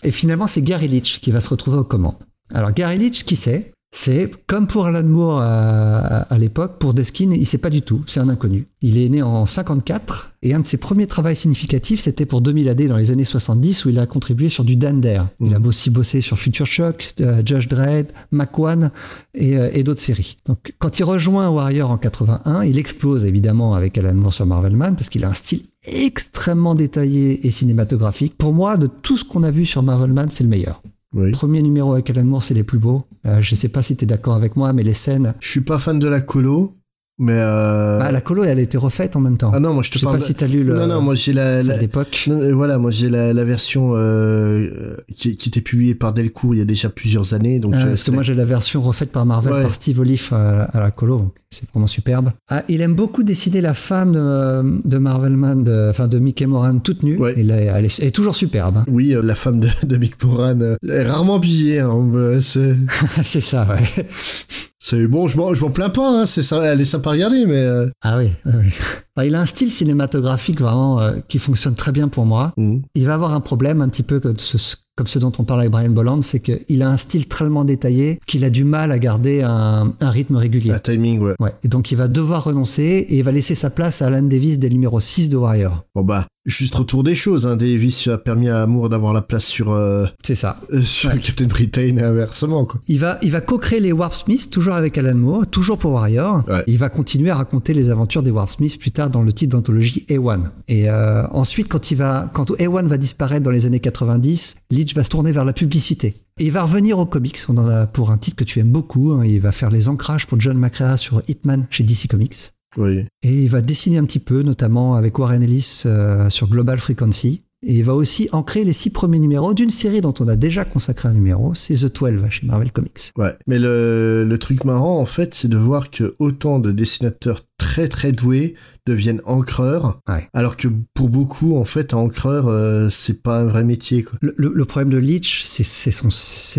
Et finalement, c'est Gary Leach qui va se retrouver aux commandes. Alors Gary qui c'est? C'est comme pour Alan Moore à, à- à l'époque, pour Deskin, il sait pas du tout. C'est un inconnu. Il est né en 54 et un de ses premiers travaux significatifs, c'était pour 2000 AD dans les années 70 où il a contribué sur du Dander. Il a aussi bossé sur Future Shock, euh, Judge Dredd, Macwan et, euh, et d'autres séries. Donc quand il rejoint Warrior en 81, il explose évidemment avec Alan Moore sur Marvel Man parce qu'il a un style extrêmement détaillé et cinématographique. Pour moi, de tout ce qu'on a vu sur Marvel Man, c'est le meilleur. Oui. Premier numéro avec Alan Moore, c'est les plus beaux. Euh, je sais pas si tu es d'accord avec moi, mais les scènes. Je suis pas fan de la colo, mais euh... Ah, la colo, elle a été refaite en même temps. ah non, moi je te je sais parle. pas de- si tu as lu le, Non, non, moi j'ai la, la- d'époque. Euh, voilà, moi j'ai la, la version euh, qui, qui était publiée par Delcourt il y a déjà plusieurs années, donc Ah, euh, parce que moi j'ai la version refaite par Marvel Ouais. par Steve Olive à, à la colo, c'est vraiment superbe. Ah, il aime beaucoup dessiner la femme de, de Marvelman, de, enfin de Mickey Moran toute nue. Ouais. Est- elle, est, elle est toujours superbe. hein. oui, euh, la femme de, de Mick Moran est rarement habillée. Hein, c'est, c'est ça, ouais. C'est bon, je m'en, plains pas. Hein, c'est ça, elle est sympa à regarder, mais euh, Ah oui, oui, Enfin, il a un style cinématographique vraiment euh, qui fonctionne très bien pour moi. mm. Il va avoir un problème un petit peu comme ce, comme ce dont on parle avec Brian Bolland, c'est qu'il a un style tellement détaillé qu'il a du mal à garder un, un rythme régulier. la timing, ouais. Ouais. Et donc il va devoir renoncer et il va laisser sa place à Alan Davis des numéros 6 de Warrior. Bon bah, juste retour des choses. Hein, Davis a permis à Amour d'avoir la place sur euh, C'est ça. euh, sur Captain Britain et inversement quoi. Il va, il va co-créer les Warp Smith, toujours avec Alan Moore, toujours pour Warrior. Ouais. Il va continuer à raconter les aventures des Warp Smith plus tard dans le titre d'anthologie A1. Et euh, ensuite, quand, il va, quand A1 va disparaître dans les années 90, Leach va se tourner vers la publicité. Et il va revenir aux comics, on en a pour un titre que tu aimes beaucoup. hein. Il va faire les ancrages pour John McCrea sur Hitman chez DC Comics. Oui. Et il va dessiner un petit peu, notamment avec Warren Ellis euh, sur Global Frequency. Et il va aussi ancrer les six premiers numéros d'une série dont on a déjà consacré un numéro, c'est The 12 chez Marvel Comics. Ouais. Mais le, le truc marrant, en fait, c'est de voir que autant de dessinateurs très très doués deviennent encreurs, Ouais. alors que pour beaucoup, en fait, un encreur, euh, c'est pas un vrai métier, quoi. Le, le- le problème de Leach, c'est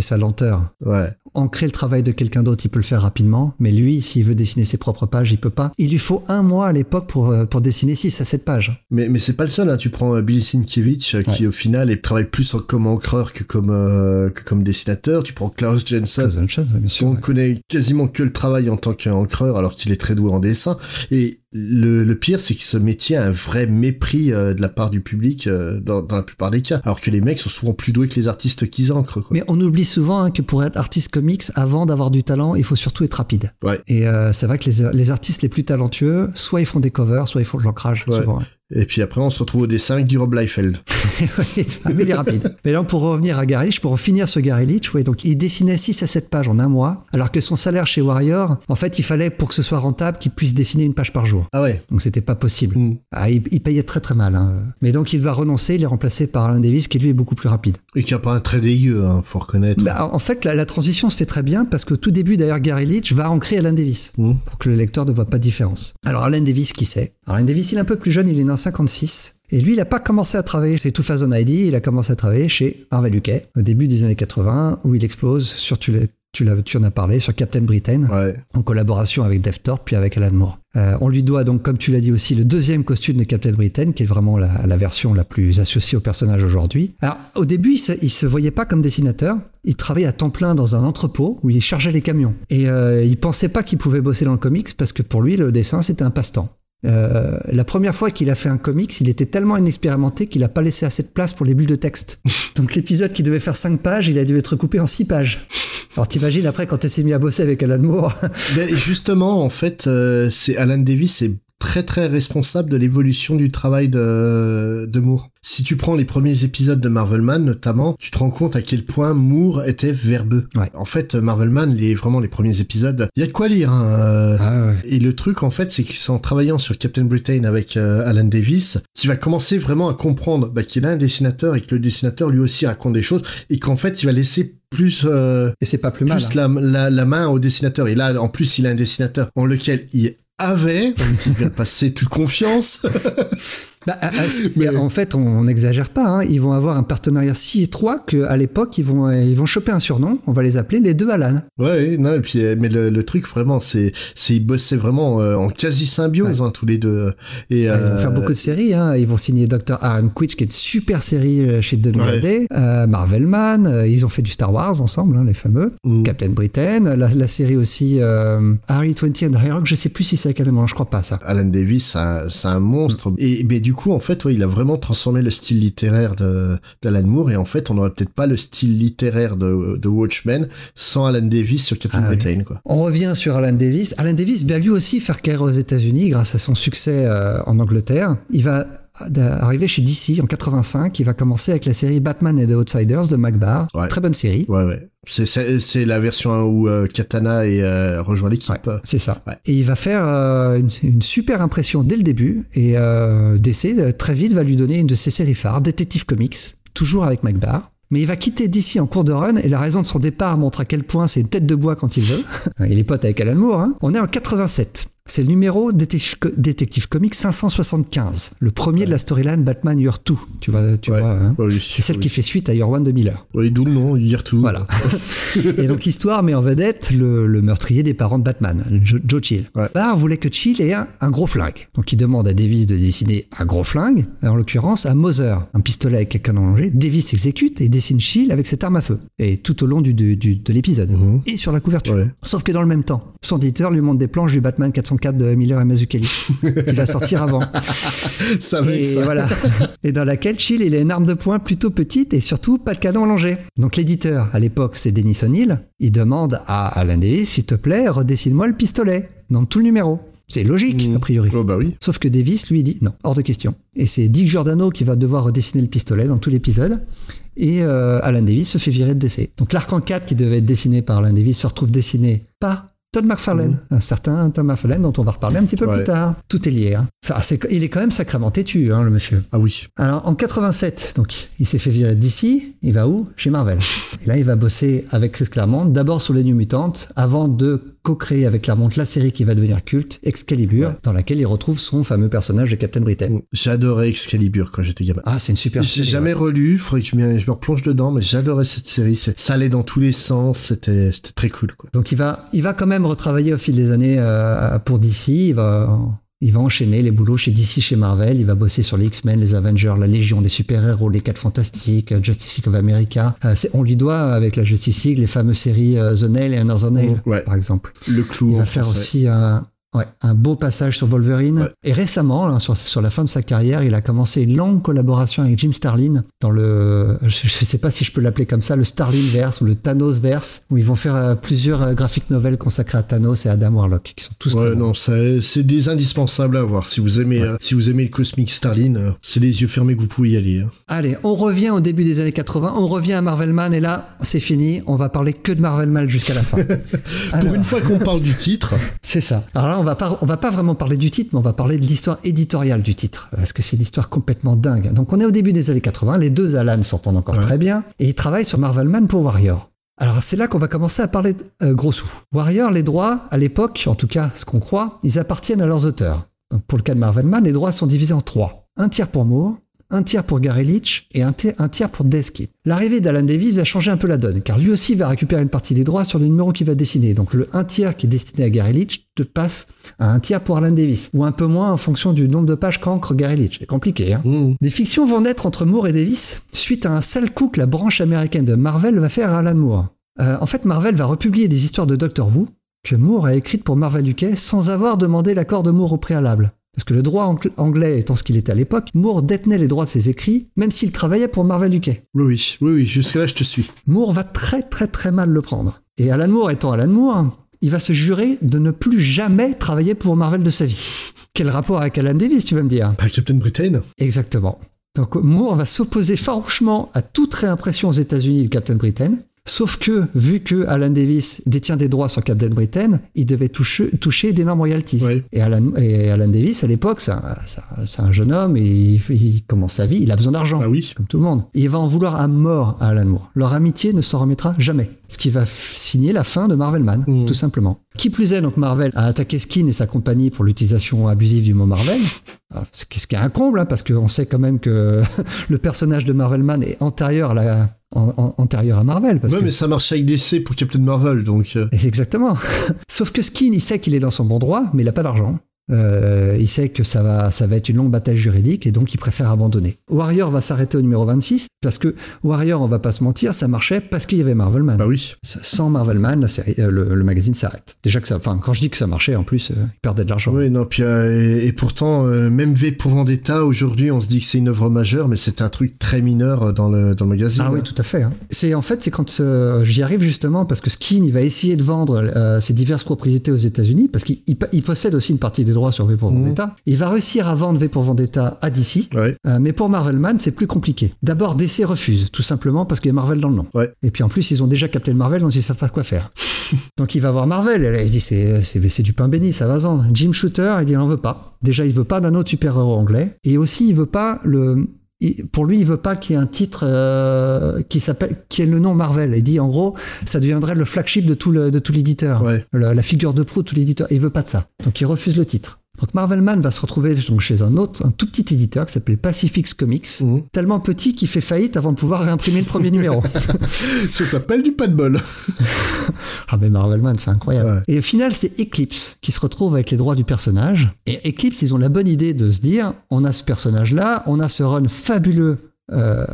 sa lenteur. Ouais. Ancrer le travail de quelqu'un d'autre, il peut le faire rapidement, mais lui, s'il veut dessiner ses propres pages, il peut pas. Il lui faut un mois à l'époque pour, euh, pour dessiner 6 à 7 pages. Mais, mais c'est pas le seul, hein. Tu prends euh, Billy Sienkiewicz, qui au final est- travaille plus comme encreur que comme, euh, que comme dessinateur. Tu prends Klaus Jensen, bien sûr. on ouais. connaît quasiment que le travail en tant qu'encreur, alors qu'il est très doué en dessin. Et le, le pire, c'est que ce métier a un vrai mépris euh, de la part du public euh, dans, dans la plupart des cas. Alors que les mecs sont souvent plus doués que les artistes qu'ils encrent, quoi. Mais on oublie souvent hein, que pour être artiste comics, avant d'avoir du talent, il faut surtout être rapide. Ouais. Et euh, c'est vrai que les, les artistes les plus talentueux, soit ils font des covers, soit ils font de l'ancrage. Ouais. souvent. Et puis après, on se retrouve au dessin avec du Rob Liefeld. Oui, mais il est rapide. Mais là, pour revenir à Gary Leach, pour finir ce Gary Leach, ouais, donc il dessinait 6 à 7 pages en un mois, alors que son salaire chez Warrior, en fait, il fallait, pour que ce soit rentable, qu'il puisse dessiner une page par jour. Ah ouais. Donc c'était pas possible. Mm. Ah, il, il payait très très mal. hein. Mais donc il va renoncer, il est remplacé par Alan Davis, qui lui est beaucoup plus rapide. Et qui a pas un trait dégueu, hein, faut reconnaître. Bah, en fait, la, la transition se fait très bien parce qu'au tout début, d'ailleurs, Gary Leach va ancrer Alan Davis Mm. pour que le lecteur ne voit pas de différence. Alors, Alan Davis, qui c'est Alors, Davis, il est un peu plus jeune, il est né en 56. Et lui, il n'a pas commencé à travailler chez 2000 ID, il a commencé à travailler chez Marvel UK au début des années 80, où il explose sur Tu, l'as, tu en as parlé sur Captain Britain, Ouais. en collaboration avec Dave Thorpe puis avec Alan Moore. Euh, on lui doit donc, comme tu l'as dit aussi, le deuxième costume de Captain Britain, qui est vraiment la, la version la plus associée au personnage aujourd'hui. Alors, au début, il se, il se voyait pas comme dessinateur. Il travaillait à temps plein dans un entrepôt où il chargeait les camions. Et euh, il pensait pas qu'il pouvait bosser dans le comics parce que pour lui, le dessin, c'était un passe-temps. Euh, la première fois qu'il a fait un comics, il était tellement inexpérimenté qu'il a pas laissé assez de place pour les bulles de texte. Donc l'épisode qui devait faire 5 pages, il a dû être coupé en 6 pages. Alors t'imagines après quand il s'est mis à bosser avec Alan Moore, Ben, justement, en fait, euh, c'est Alan Davis est très très responsable de l'évolution du travail de, de Moore. Si tu prends les premiers épisodes de Marvelman notamment, tu te rends compte à quel point Moore était verbeux. Ouais. En fait, Marvelman, les vraiment les premiers épisodes, il y a de quoi lire. Hein, euh, Ah Et le truc, en fait, c'est que c'est en travaillant sur Captain Britain avec euh, Alan Davis, tu vas commencer vraiment à comprendre bah, qu'il a un dessinateur et que le dessinateur lui aussi raconte des choses et qu'en fait, il va laisser plus euh, et c'est pas plus mal. plus hein. la, la, la main au dessinateur. Et là, en plus, il a un dessinateur en lequel il avait, il va passer toute confiance. Bah, ah, ah, c'est- Mais- En fait, on n'exagère pas. hein. Ils vont avoir un partenariat si étroit qu'à l'époque, ils vont, euh, ils vont choper un surnom. On va les appeler les deux Alan. ouais, non, et puis, euh, mais le, le truc vraiment, c'est, ils bossaient vraiment euh, en quasi symbiose, hein, tous les deux. Et, Ils vont euh, faire beaucoup de séries. hein. Ils vont signer Dr. Aaron Quitch, qui est une super série euh, chez 2000 Ouais. Euh, Marvelman. euh, ils ont fait du Star Wars ensemble, les fameux. Mm. Captain Britain. La, la série aussi euh, Harry 20 and High Rock. Je sais plus si c'est avec Alan Je crois pas ça. Alan Davis, c'est un, c'est un monstre. Et mais du coup, en fait, ouais, il a vraiment transformé le style littéraire d'Alan Moore. Et en fait, on n'aurait peut-être pas le style littéraire de, de Watchmen sans Alan Davis sur Captain Ah oui. Britain, quoi. On revient sur Alan Davis. Alan Davis va lui aussi faire carrière aux États-Unis grâce à son succès euh, en Angleterre. Il va arriver chez DC en 85. Il va commencer avec la série Batman et the Outsiders de Magbar. Ouais. Très bonne série. Ouais, ouais. C'est, la version où euh, Katana est, euh, rejoint l'équipe. Ouais, c'est ça. Ouais. Et il va faire euh, une, une super impression dès le début. Et DC, très vite, va lui donner une de ses séries phares, Detective Comics, toujours avec Magbar. Mais il va quitter DC en cours de run et la raison de son départ montre à quel point c'est une tête de bois quand il veut. il est pote avec Alan Moore. Hein. On est en 87. C'est le numéro Détective, Comics 575, le premier de la storyline Batman Year 2. Tu vois, tu Ouais. vois hein. Ouais, oui, C'est celle oui. qui fait suite à Year One de Miller. Oui, d'où le nom, dire tout. Voilà. et donc l'histoire met en vedette le, le meurtrier des parents de Batman, Joe, Joe Chill. Barr voulait que Chill ait un, un gros flingue. Donc il demande à Davis de dessiner un gros flingue, en l'occurrence un Mother, un pistolet avec un canon allongé. Davis exécute et dessine Chill avec cette arme à feu. Et tout au long du, du- du- de l'épisode. Mhm. Et sur la couverture. Sauf que dans le même temps, son éditeur lui montre des planches du Batman 404 de Miller et Mazzucchelli, qui va sortir avant. Ça va Et ça. voilà. Et dans laquelle Chill, il a une arme de poing plutôt petite et surtout pas de canon allongé. Donc l'éditeur, à l'époque, c'est Dennis O'Neill. Il demande à Alan Davis, s'il te plaît, redessine-moi le pistolet dans tout le numéro. C'est logique, Mhm. a priori. Oh, bah oui. Sauf que Davis lui dit non, hors de question. Et c'est Dick Giordano qui va devoir redessiner le pistolet dans tout l'épisode. Et euh, Alan Davis se fait virer de DC. Donc l'arc en 4 qui devait être dessiné par Alan Davis se retrouve dessiné par Todd McFarlane, un certain Todd McFarlane dont on va reparler un petit peu Ouais. plus tard. Tout est lié. hein. Enfin, il est quand même sacrément têtu, hein, le monsieur. Ah oui. Alors en 87, donc il s'est fait virer d'ici, il va où? Chez Marvel. Et là il va bosser avec Chris Claremont, d'abord sur les New Mutants, avant de co-créer avec Claremont la série qui va devenir culte, Excalibur, dans laquelle il retrouve son fameux personnage de Captain Britain. J'adorais Excalibur quand j'étais gamin. Ah c'est une super J'ai série. jamais ouais. relu, faudrait que je me, je me replonge dedans, mais j'adorais cette série. C'est- Ça allait dans tous les sens, c'était c'était très cool. Quoi. Donc il va, il va quand même retravailler au fil des années euh, pour DC, il va... Il va enchaîner les boulots chez DC, chez Marvel. Il va bosser sur les X-Men, les Avengers, la Légion des super-héros, les 4 Fantastiques, euh, Justice League of America. Euh, on lui doit, avec la Justice League, les fameuses séries euh, The Nail et Another Nail, Ouais. par exemple. Le clou Il en va faire français. aussi un, ouais, un beau passage sur Wolverine. Ouais. Et récemment, là, sur, sur la fin de sa carrière, il a commencé une longue collaboration avec Jim Starlin dans le, je ne sais pas si je peux l'appeler comme ça, le Starlin verse ou le Thanos verse, où ils vont faire euh, plusieurs euh, graphiques novels consacrés à Thanos et Adam Warlock, qui sont tous Ouais, non, c'est des indispensables à voir. Si vous aimez, euh, si vous aimez le Cosmic Starlin, euh, c'est les yeux fermés que vous pouvez y aller. hein. Allez, on revient au début des années 80, on revient à Marvelman, et là, c'est fini, on va parler que de Marvelman jusqu'à la fin. Pour une fois qu'on parle du titre, C'est ça. Alors là, on va pas, on va pas vraiment parler du titre, mais on va parler de l'histoire éditoriale du titre, parce que c'est une histoire complètement dingue. Donc on est au début des années 80, les deux Alan s'entendent encore Ouais. très bien, et ils travaillent sur Marvelman pour Warrior. Alors c'est là qu'on va commencer à parler de euh, gros sous. Warrior, les droits, à l'époque, en tout cas ce qu'on croit, ils appartiennent à leurs auteurs. Donc pour le cas de Marvelman, les droits sont divisés en trois. Un tiers pour Moore, un tiers pour Gary Leach et un, ti- un tiers pour Deskin. L'arrivée d'Alan Davis va changer un peu la donne, car lui aussi va récupérer une partie des droits sur les numéros qu'il va dessiner. Donc le un tiers qui est destiné à Gary Leach te passe à un tiers pour Alan Davis, ou un peu moins en fonction du nombre de pages qu'encre Gary Leach. C'est compliqué, hein Mmh. des fictions vont naître entre Moore et Davis suite à un sale coup que la branche américaine de Marvel va faire à Alan Moore. Euh, en fait, Marvel va republier des histoires de Doctor Who que Moore a écrites pour Marvel UK sans avoir demandé l'accord de Moore au préalable. Parce que le droit ang- anglais étant ce qu'il était à l'époque, Moore détenait les droits de ses écrits, même s'il travaillait pour Marvel UK. Oui, oui, oui, oui, jusque-là, je te suis. Moore va très très très mal le prendre. Et Alan Moore étant Alan Moore, il va se jurer de ne plus jamais travailler pour Marvel de sa vie. Quel rapport avec Alan Davis, tu vas me dire? Pas Captain Britain Exactement. Donc Moore va s'opposer farouchement à toute réimpression aux États-Unis de Captain Britain. Sauf que, vu que Alan Davis détient des droits sur Captain Britain, il devait toucher, toucher d'énormes royalties. Et, Alan, et Alan Davis, à l'époque, c'est un, jeune homme, et il, il commence sa vie, il a besoin d'argent, Ah oui comme tout le monde. Et il va en vouloir à mort à Alan Moore. Leur amitié ne s'en remettra jamais. Ce qui va signer la fin de Marvelman, Mhm. tout simplement. Qui plus est, donc Marvel a attaqué Skin et sa compagnie pour l'utilisation abusive du mot Marvel. Qui ce qui est un comble, hein, parce qu'on sait quand même que le personnage de Marvelman est antérieur à, la, en- en- antérieur à Marvel. Parce Ouais, que- mais ça marche avec DC pour Captain Marvel, donc... euh, Exactement. Sauf que Skin, il sait qu'il est dans son bon droit, mais il n'a pas d'argent. Euh, il sait que ça va, ça va être une longue bataille juridique et donc il préfère abandonner. Warrior va s'arrêter au numéro 26 parce que Warrior, on va pas se mentir, ça marchait parce qu'il y avait Marvelman. Bah oui. Sans Marvelman, la série, euh, le, le magazine s'arrête. Déjà que ça, enfin, quand je dis que ça marchait, en plus, euh, il perdait de l'argent. Oui, non, puis euh, et, et pourtant, même V pour Vendetta, aujourd'hui, on se dit que c'est une œuvre majeure, mais c'est un truc très mineur dans le, dans le magazine. Ah oui, tout à fait. hein. C'est en fait, c'est quand j'y arrive justement parce que Skin, il va essayer de vendre ses diverses propriétés aux États-Unis parce qu'il il, il possède aussi une partie des droits sur V pour Mhm. Vendetta. Il va réussir à vendre V pour Vendetta à DC. Ouais. Euh, mais pour Marvelman, c'est plus compliqué. D'abord, DC refuse, tout simplement parce qu'il y a Marvel dans le nom. Ouais. Et puis en plus, ils ont déjà capté le Marvel, donc ils savent pas quoi faire. donc il va voir Marvel, et là, il se dit c'est, du pain béni, ça va se vendre. Jim Shooter, il dit il en veut pas. Déjà, il veut pas d'un autre super-héros anglais, et aussi il veut pas le. Il- Pour lui, il veut pas qu'il y ait un titre euh, qui s'appelle, qui est le nom Marvel. Il dit en gros, ça deviendrait le flagship de tout le, de tout l'éditeur, Ouais. la, la figure de proue de tout l'éditeur. Il veut pas de ça, donc il refuse le titre. Donc Marvelman va se retrouver donc chez un autre, un tout petit éditeur qui s'appelle Pacific Comics, Mhm. tellement petit qu'il fait faillite avant de pouvoir réimprimer le premier numéro. Ça s'appelle du pas de bol. ah mais Marvelman, c'est incroyable. Ouais. Et au final, c'est Eclipse qui se retrouve avec les droits du personnage. Et Eclipse, ils ont la bonne idée de se dire, on a ce personnage-là, on a ce run fabuleux euh,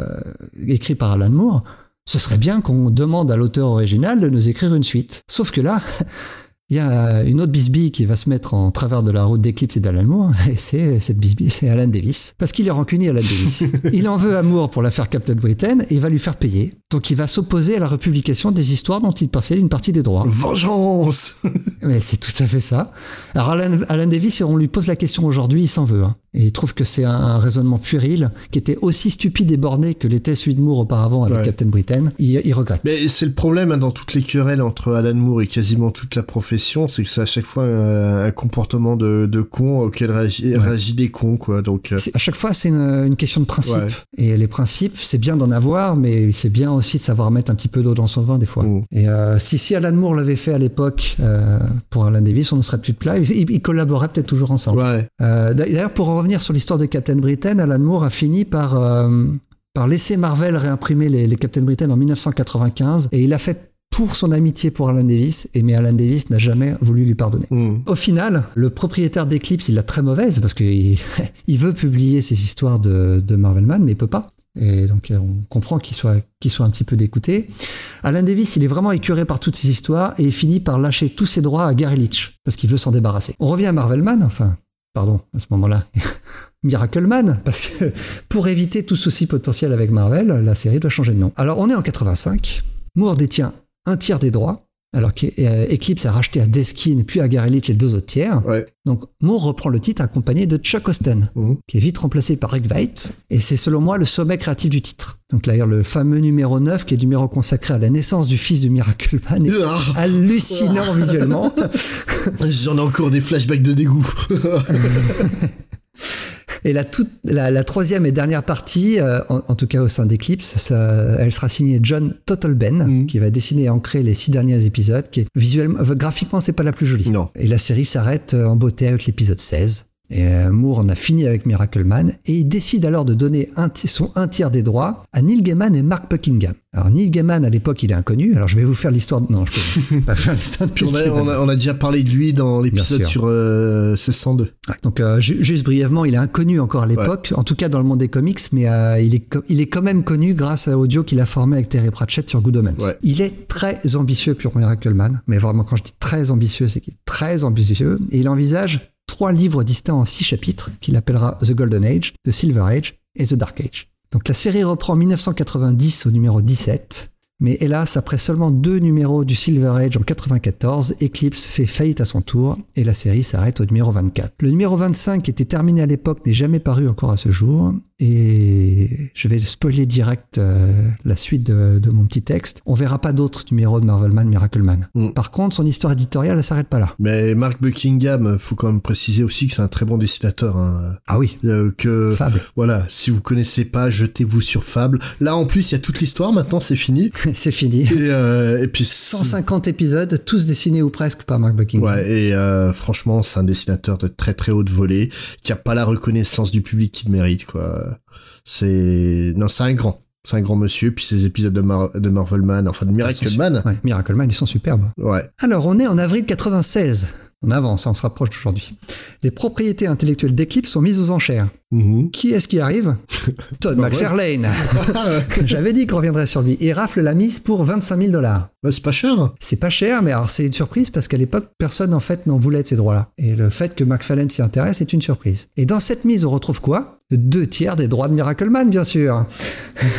écrit par Alan Moore. Ce serait bien qu'on demande à l'auteur original de nous écrire une suite. Sauf que là, il y a une autre bisbille qui va se mettre en travers de la route d'Eclipse et d'Alan Moore, et c'est cette bisbille, c'est Alan Davis. Parce qu'il est rancunier, Alan Davis. il en veut à Moore pour l'affaire Captain Britain, et il va lui faire payer. Donc il va s'opposer à la republication des histoires dont il possède une partie des droits. Vengeance Mais c'est tout à fait ça. Alors Alan, Alan Davis, on lui pose la question aujourd'hui, il s'en veut. hein. Et il trouve que c'est un, un raisonnement puéril, qui était aussi stupide et borné que l'était celui de Moore auparavant avec Ouais. Captain Britain. Il, il regrette. Mais c'est le problème hein, dans toutes les querelles entre Alan Moore et quasiment toute la profession, c'est que c'est à chaque fois un, un comportement de, de con auquel réagit, réagit des cons, quoi. Donc, euh, À chaque fois, c'est une, une question de principe. Ouais. Et les principes, c'est bien d'en avoir, mais c'est bien aussi de savoir mettre un petit peu d'eau dans son vin des fois. Mm. Et euh, si, si Alan Moore l'avait fait à l'époque euh, pour Alan Davis, on ne serait plus de plat. Ils, ils- collaboreraient peut-être toujours ensemble. D'ailleurs, pour en revenir sur l'histoire de Captain Britain, Alan Moore a fini par, euh, par laisser Marvel réimprimer les, les Captain Britain en 1995 et il a fait pour son amitié pour Alan Davis, et mais Alan Davis n'a jamais voulu lui pardonner. Mm. Au final, le propriétaire d'Eclipse, il l'a très mauvaise parce qu'il il veut publier ses histoires de, de Marvelman, mais il peut pas. Et donc, euh, on comprend qu'il soit, qu'il soit un petit peu dégoûté. Alan Davis, il est vraiment écuré par toutes ces histoires et il finit par lâcher tous ses droits à Gary Leach parce qu'il veut s'en débarrasser. On revient à Marvelman, enfin, pardon, à ce moment-là. Miracleman, parce que pour éviter tout souci potentiel avec Marvel, la série doit changer de nom. Alors, on est en 85. Moore détient un tiers des droits, alors qu'Eclipse a racheté à Deskin puis à Gary Leach les deux autres tiers. Ouais. Donc Moore reprend le titre accompagné de Chuck Austen, Mhm. qui est vite remplacé par Rick Veidt, et c'est selon moi le sommet créatif du titre. Donc d'ailleurs le fameux numéro 9, qui est le numéro consacré à la naissance du fils de Miracleman, est Ah, hallucinant visuellement. J'en ai encore des flashbacks de dégoût. Et la, toute, la, la troisième et dernière partie, euh, en, en tout cas au sein d'Eclipse, ça- elle sera signée John Totalben, Mhm. qui va dessiner et ancrer les six derniers épisodes, qui est visuellement, graphiquement, c'est pas la plus jolie. Non. Et la série s'arrête euh, en beauté avec l'épisode 16. Et euh, Moore en a fini avec Miracleman et il décide alors de donner un son un tiers des droits à Neil Gaiman et Mark Buckingham. Alors Neil Gaiman à l'époque il est inconnu, alors je vais vous faire l'histoire. de- Non, je peux pas faire l'histoire. de on a, on, a, on a déjà parlé de lui dans l'épisode sur euh, 1602. Ouais, Donc euh, ju- juste brièvement, il est inconnu encore à l'époque, en tout cas dans le monde des comics, mais euh, il, est il est quand même connu grâce à Audio qu'il a formé avec Terry Pratchett sur Good Omens. Ouais. Il est très ambitieux pour Miracleman, mais vraiment quand je dis très ambitieux, c'est qu'il est très ambitieux, et il envisage trois livres distincts en six chapitres qu'il appellera The Golden Age, The Silver Age et The Dark Age. Donc la série reprend en 1990 au numéro 17, mais hélas, après seulement deux numéros du Silver Age en 94, Eclipse fait faillite à son tour et la série s'arrête au numéro 24. Le numéro 25 qui était terminé à l'époque n'est jamais paru encore à ce jour et je vais spoiler direct euh, la suite de, de mon petit texte. On verra pas d'autres numéros de Marvelman, Miracleman. Mm. Par contre, son histoire éditoriale, elle s'arrête pas là. Mais Mark Buckingham, faut quand même préciser aussi que c'est un très bon dessinateur. Hein. Ah oui, Euh, que Fable. voilà, si vous connaissez pas, jetez-vous sur Fable. Là en plus, il y a toute l'histoire. Maintenant, c'est fini. c'est fini. Et, euh, et puis 150 épisodes, tous dessinés ou presque par Mark Buckingham. Ouais, et euh, franchement, c'est un dessinateur de très très haute volée qui a pas la reconnaissance du public qu'il mérite, quoi. C'est non, c'est un grand, c'est un grand monsieur. Puis ces épisodes de, Mar- de Marvelman, enfin de Miracleman, Ouais, Miracleman, ils sont superbes. ouais. Alors, on est en avril 96. On avance, hein, on se rapproche d'aujourd'hui. Les propriétés intellectuelles d'Eclipse sont mises aux enchères. Mhm. Qui est-ce qui arrive Todd Bah, McFarlane. J'avais dit qu'on reviendrait sur lui. Et rafle la mise pour 25 000 dollars. Ouais, c'est pas cher. C'est pas cher, mais alors c'est une surprise parce qu'à l'époque, personne en fait n'en voulait de ces droits-là. Et le fait que McFarlane s'y intéresse est une surprise. Et dans cette mise, on retrouve quoi? Deux tiers des droits de Miracleman, bien sûr.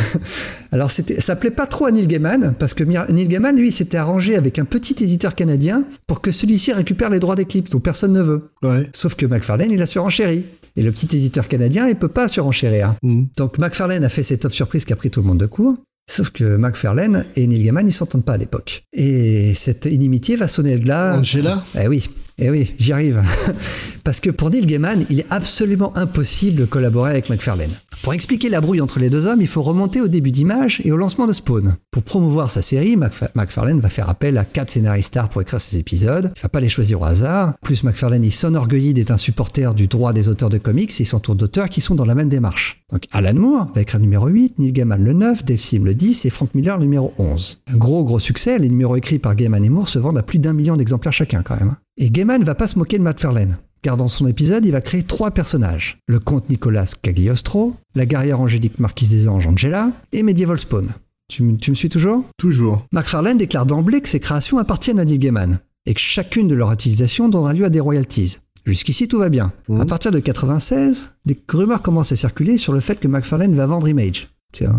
alors c'était, ça plaît pas trop à Neil Gaiman parce que Neil Gaiman, lui, s'était arrangé avec un petit éditeur canadien pour que celui-ci récupère les droits d'Eclipse, dont personne ne veut. Ouais. Sauf que McFarlane, il a surenchéri. Et le petit éditeur canadien, il peut pas surenchérir. Mhm. Donc McFarlane a fait cette offre surprise qui a pris tout le monde de court. Sauf que McFarlane et Neil Gaiman, ils s'entendent pas à l'époque. Et cette inimitié va sonner de là. Angela? Eh oui, eh oui, j'y arrive. Parce que pour Neil Gaiman, il est absolument impossible de collaborer avec McFarlane. Pour expliquer la brouille entre les deux hommes, il faut remonter au début d'Image et au lancement de Spawn. Pour promouvoir sa série, McFa- McFarlane va faire appel à quatre scénaristes stars pour écrire ses épisodes. Il va pas les choisir au hasard. Plus McFarlane, il s'enorgueillit d'être un supporter du droit des auteurs de comics et s'entoure d'auteurs qui sont dans la même démarche. Donc Alan Moore va écrire le numéro 8, Neil Gaiman le 9, Dave Sim le 10 et Frank Miller le numéro 11. Un gros gros succès, les numéros écrits par Gaiman et Moore se vendent à plus d'un million d'exemplaires chacun quand même. Et Gaiman va pas se moquer de McFarlane. Car dans son épisode, il va créer trois personnages. Le comte Nicolas Cagliostro, la guerrière angélique marquise des anges Angela et Medieval Spawn. Tu, me- tu me suis toujours? Toujours. McFarlane déclare d'emblée que ses créations appartiennent à Neil Gaiman et que chacune de leur utilisation donnera lieu à des royalties. Jusqu'ici, tout va bien. Mhm. À partir de 96, des rumeurs commencent à circuler sur le fait que McFarlane va vendre Image.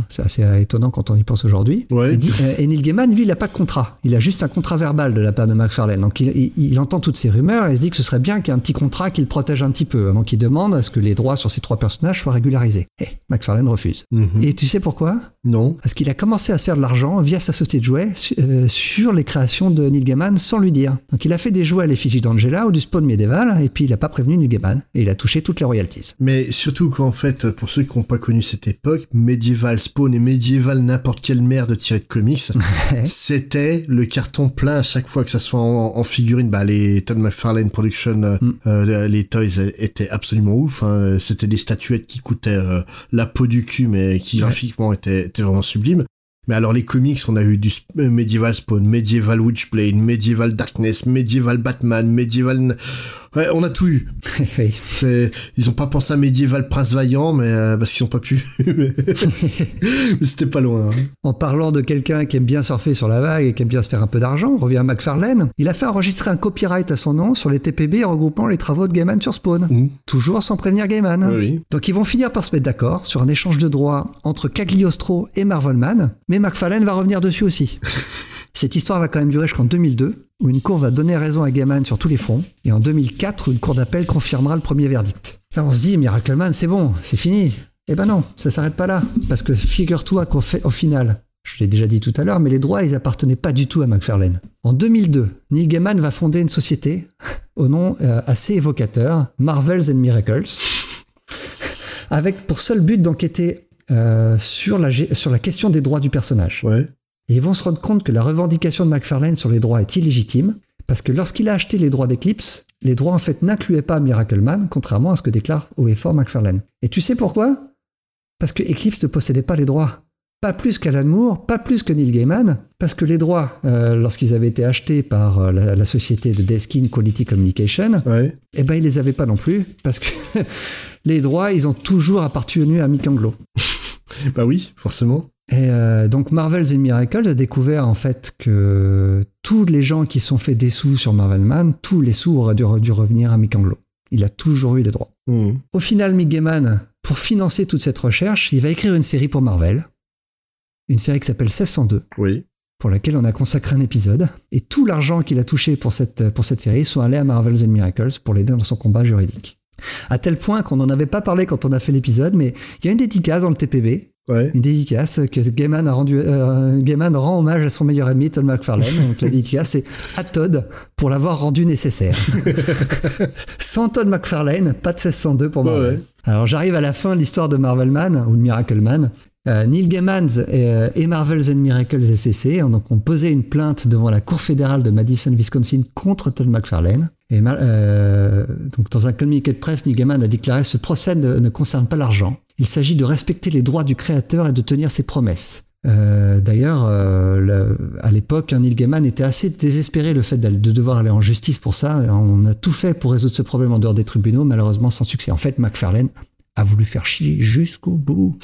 C'est assez étonnant quand on y pense aujourd'hui. Ouais. Et, euh, et Neil Gaiman, lui, il n'a pas de contrat. Il a juste un contrat verbal de la part de McFarlane. Donc il, il- il entend toutes ces rumeurs et il se dit que ce serait bien qu'il y ait un petit contrat qui le protège un petit peu. Donc il demande à ce que les droits sur ces trois personnages soient régularisés. Et McFarlane refuse. Mhm. Et tu sais pourquoi? Non. parce qu'il a commencé à se faire de l'argent via sa société de jouets euh, sur les créations de Neil Gaiman sans lui dire. Donc il a fait des jouets à l'effigie d'Angela ou du spawn médiéval et puis il n'a pas prévenu Neil Gaiman et il a touché toutes les royalties. Mais surtout qu'en fait, pour ceux qui n'ont pas connu cette époque, Medieval Spawn et Medieval n'importe quelle merde tirée de comics, c'était le carton plein à chaque fois que ça soit en, en figurine. Bah, les Todd McFarlane Production, euh, Mm. euh, les toys étaient absolument ouf. hein. C'était des statuettes qui coûtaient euh, la peau du cul, mais qui graphiquement étaient, étaient vraiment sublimes. Mais alors les comics, on a eu du Medieval Spawn, Medieval Witchblade, Medieval Darkness, Medieval Batman, Medieval... Ouais, on a tout eu. Ils ont pas pensé à Medieval Prince Vaillant, mais euh, parce qu'ils ont pas pu. mais c'était pas loin. hein. en parlant de quelqu'un qui aime bien surfer sur la vague et qui aime bien se faire un peu d'argent, on revient à McFarlane. Il a fait enregistrer un copyright à son nom sur les TPB regroupant les travaux de Gaiman sur Spawn. Mm. Toujours sans prévenir Gaiman. Oui, oui. Donc ils vont finir par se mettre d'accord sur un échange de droits entre Cagliostro et Marvelman, mais McFarlane va revenir dessus aussi. Cette histoire va quand même durer jusqu'en 2002, où une cour va donner raison à Gaiman sur tous les fronts, et en 2004, où une cour d'appel confirmera le premier verdict. Là on se dit, Miracleman, c'est bon, c'est fini. Eh ben non, ça s'arrête pas là, parce que figure-toi qu'au au final, je l'ai déjà dit tout à l'heure, mais les droits, ils appartenaient pas du tout à McFarlane. En 2002, Neil Gaiman va fonder une société au nom euh, assez évocateur, Marvels and Miracles, avec pour seul but d'enquêter euh, sur, la, question des droits du personnage. Et ils vont se rendre compte que la revendication de McFarlane sur les droits est illégitime, parce que lorsqu'il a acheté les droits d'Eclipse, les droits en fait n'incluaient pas Miracle Man, contrairement à ce que déclare OE4 McFarlane. Et tu sais pourquoi? Parce que Eclipse ne possédait pas les droits. Pas plus qu'Alan Moore, pas plus que Neil Gaiman, parce que les droits, euh, lorsqu'ils avaient été achetés par euh, la, la, société de Deskin Quality Communication, Ouais. eh ben ils les avaient pas non plus, parce que les droits, ils ont toujours appartenu à Mick Anglo. Bah oui, forcément. Et euh, donc Marvel's and Miracles a découvert en fait que tous les gens qui sont fait des sous sur Marvel Man, tous les sous auraient dû, dû revenir à Mick Anglo. Il a toujours eu les droits. Mhm. Au final, Mick Gaiman, pour financer toute cette recherche, il va écrire une série pour Marvel, une série qui s'appelle 1602, Oui. pour laquelle on a consacré un épisode. Et tout l'argent qu'il a touché pour cette, pour cette série sont allés à Marvel's and Miracles pour l'aider dans son combat juridique. À tel point qu'on n'en avait pas parlé quand on a fait l'épisode, mais il y a une dédicace dans le TPB Ouais. une dédicace que Gaiman a rendu, euh, Gaiman rend hommage à son meilleur ami Todd McFarlane. Donc la dédicace c'est à Todd pour l'avoir rendu nécessaire. Sans Todd McFarlane, pas de 1602 pour Marvel. Ouais. Alors j'arrive à la fin de l'histoire de Marvel Man ou de Miracle Man. Euh, Neil Gaiman et, euh, et Marvel's and Miracles SCC hein, donc, ont posé une plainte devant la Cour fédérale de Madison, Wisconsin contre Todd McFarlane. Et euh, donc, dans un communiqué de presse, Neil Gaiman a déclaré ce procès ne, ne concerne pas l'argent. Il s'agit de respecter les droits du créateur et de tenir ses promesses. Euh, D'ailleurs, euh, à l'époque, hein, Neil Gaiman était assez désespéré le fait de devoir aller en justice pour ça. On a tout fait pour résoudre ce problème en dehors des tribunaux, malheureusement sans succès. En fait, McFarlane a voulu faire chier jusqu'au bout.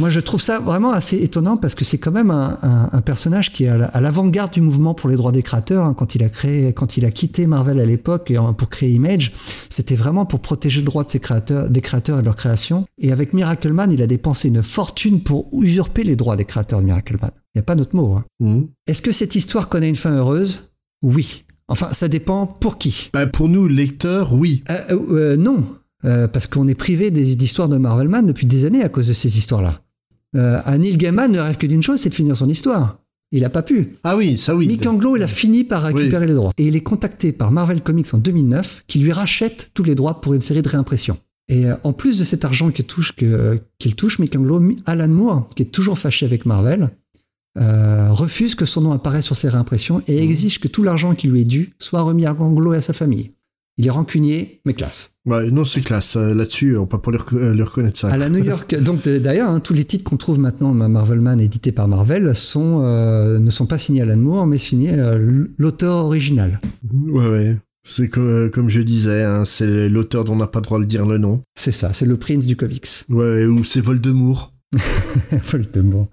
Moi, je trouve ça vraiment assez étonnant parce que c'est quand même un, un- un personnage qui est à la- à l'avant-garde du mouvement pour les droits des créateurs. hein. Quand il a créé, quand il a quitté Marvel à l'époque et, pour créer Image, c'était vraiment pour protéger le droit de ses créateurs, des créateurs et de leur création. Et avec Miracle Man, il a dépensé une fortune pour usurper les droits des créateurs de Miracle Man. Il n'y a pas d'autre mot. hein. Mhm. Est-ce que cette histoire connaît une fin heureuse? Oui. Enfin, ça dépend pour qui. Bah, pour nous, lecteurs, oui. Euh, euh, euh, non, Euh, parce qu'on est privé des d'histoires de Marvelman depuis des années à cause de ces histoires-là. Euh, Neil Gaiman ne rêve que d'une chose, c'est de finir son histoire. Il a pas pu. Ah oui, ça oui. Mick Anglo, il a fini par récupérer les droits. Et il est contacté par Marvel Comics en 2009, qui lui rachète tous les droits pour une série de réimpressions. Et euh, en plus de cet argent qu'il touche, que- qu'il touche, Mick Anglo, Alan Moore, qui est toujours fâché avec Marvel, euh, refuse que son nom apparaisse sur ses réimpressions et exige que tout l'argent qui lui est dû soit remis à Anglo et à sa famille. Il est rancunier, mais classe. Ouais, non, c'est classe. Euh, Là-dessus, on peut pas lui, euh, lui reconnaître ça. À la New York, donc d- d'ailleurs, hein, tous les titres qu'on trouve maintenant Marvelman édités par Marvel sont, euh, ne sont pas signés Alan Moore, mais signés euh, l'auteur original. Ouais, ouais. C'est que, comme je disais, hein, c'est l'auteur dont on n'a pas le droit de dire le nom. C'est ça, c'est le prince du comics. Ouais, ou c'est Voldemort. Voldemort.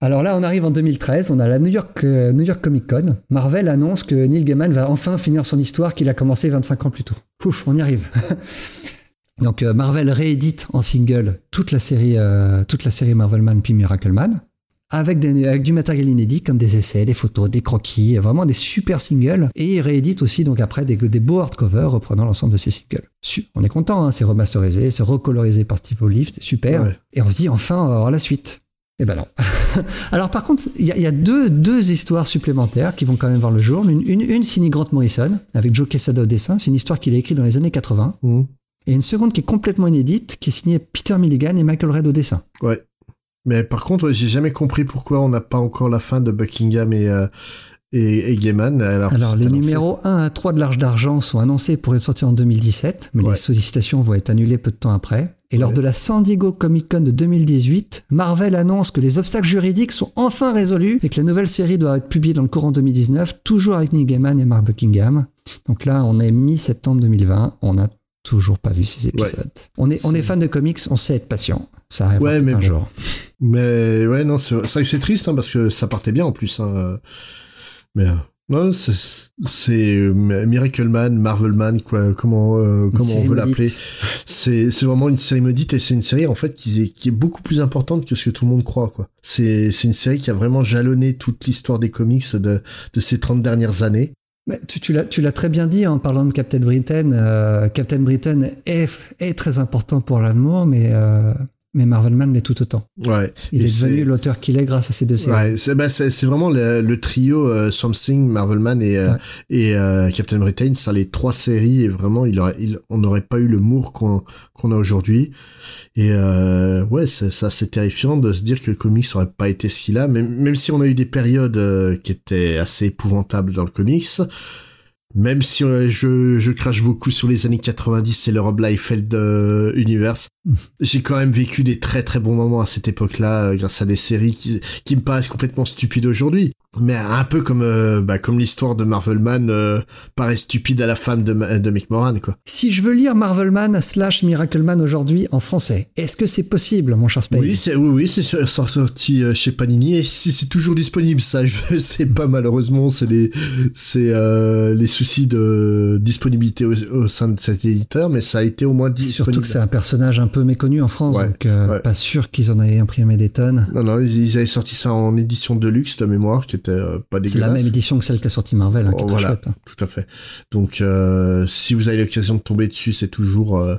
Alors là, on arrive en 2013, on a la New York, euh, New York Comic Con. Marvel annonce que Neil Gaiman va enfin finir son histoire qu'il a commencé 25 ans plus tôt. Ouf, on y arrive. Donc euh, Marvel réédite en single toute la série, euh, toute la série Marvel Man puis Miracle Man, avec, des- avec du matériel inédit comme des essais, des photos, des croquis, vraiment des super singles. Et il réédite aussi donc après des, des beaux hardcovers reprenant l'ensemble de ces singles. Su- on est content, hein, c'est remasterisé, c'est recolorisé par Steve Olive, c'est super. Ouais. Et on se dit enfin on va avoir la suite. Eh ben non. Alors par contre, il y a, il y a deux, deux histoires supplémentaires qui vont quand même voir le jour. Une, une, une signée Grant Morrison, avec Joe Quesada au dessin. C'est une histoire qu'il a écrite dans les années 80. Mhm. Et une seconde qui est complètement inédite, qui est signée Peter Milligan et Michael Red au dessin. Ouais. Mais par contre, ouais, j'ai jamais compris pourquoi on n'a pas encore la fin de Buckingham et, euh, et, et Gaiman. Alors, Alors les annoncé. numéros 1 à 3 de l'Arche d'Argent sont annoncés pour être sortis en 2017, mais Ouais. les sollicitations vont être annulées peu de temps après. Et lors de la San Diego Comic Con de 2018, Marvel annonce que les obstacles juridiques sont enfin résolus et que la nouvelle série doit être publiée dans le courant 2019, toujours avec Neil Gaiman et Mark Buckingham. Donc là, on est mi-septembre 2020, on n'a toujours pas vu ces épisodes. On, est, on est fan de comics, on sait être patient. Ça arrivera Ouais, mais un bon. jour. Mais ouais, non, c'est c'est vrai que c'est triste hein, parce que ça partait bien en plus. Hein. Mais euh, non, c'est c'est, euh, Miracle Man, Marvel Man, quoi, comment euh, comment on veut l'appeler. C'est c'est vraiment une série maudite et c'est une série en fait qui est, qui est beaucoup plus importante que ce que tout le monde croit quoi. C'est c'est une série qui a vraiment jalonné toute l'histoire des comics de de ces 30 dernières années. Mais tu, tu l'as, tu l'as très bien dit en parlant de Captain Britain. euh, Captain Britain est, est très important pour Alan Moore, mais, euh, mais Marvelman l'est tout autant. Ouais. Il est devenu l'auteur qu'il est grâce à ces deux séries. Ouais, c'est bah, c'est c'est vraiment le, le trio euh, Something, Marvelman et euh, Ouais. et euh, Captain Britain, ça les trois séries et vraiment il aurait il, on n'aurait pas eu le Moore qu'on qu'on a aujourd'hui. Et euh, ouais, c'est ça c'est terrifiant de se dire que le comics aurait pas été ce qu'il a même même si on a eu des périodes euh, qui étaient assez épouvantables dans le comics. Même si euh, je, je crache beaucoup sur les années 90 et le Rob Liefeld euh, Universe, j'ai quand même vécu des très très bons moments à cette époque-là euh, grâce à des séries qui, qui me paraissent complètement stupides aujourd'hui. Mais un peu comme euh, bah, comme l'histoire de Marvelman euh, paraît stupide à la femme de, de Mick Moran, quoi. Si je veux lire Marvelman slash Miracleman aujourd'hui en français, est-ce que c'est possible, mon cher Spade? Oui, c'est oui, oui, c'est sorti euh, chez Panini et si c'est toujours disponible, ça, je sais pas malheureusement, c'est les c'est les soucis de disponibilité au, au sein de cet éditeur, mais ça a été au moins disponible. Surtout que c'est un personnage un peu méconnu en France, Ouais, donc euh, ouais. pas sûr qu'ils en aient imprimé des tonnes. Non, non, ils, ils avaient sorti ça en édition de luxe de mémoire, qui était euh, pas C'est dégueulasse. la même édition que celle qu'a sorti Marvel, hein, qui est Oh, très voilà. chouette. hein. Tout à fait. Donc, euh, si vous avez l'occasion de tomber dessus, c'est toujours euh,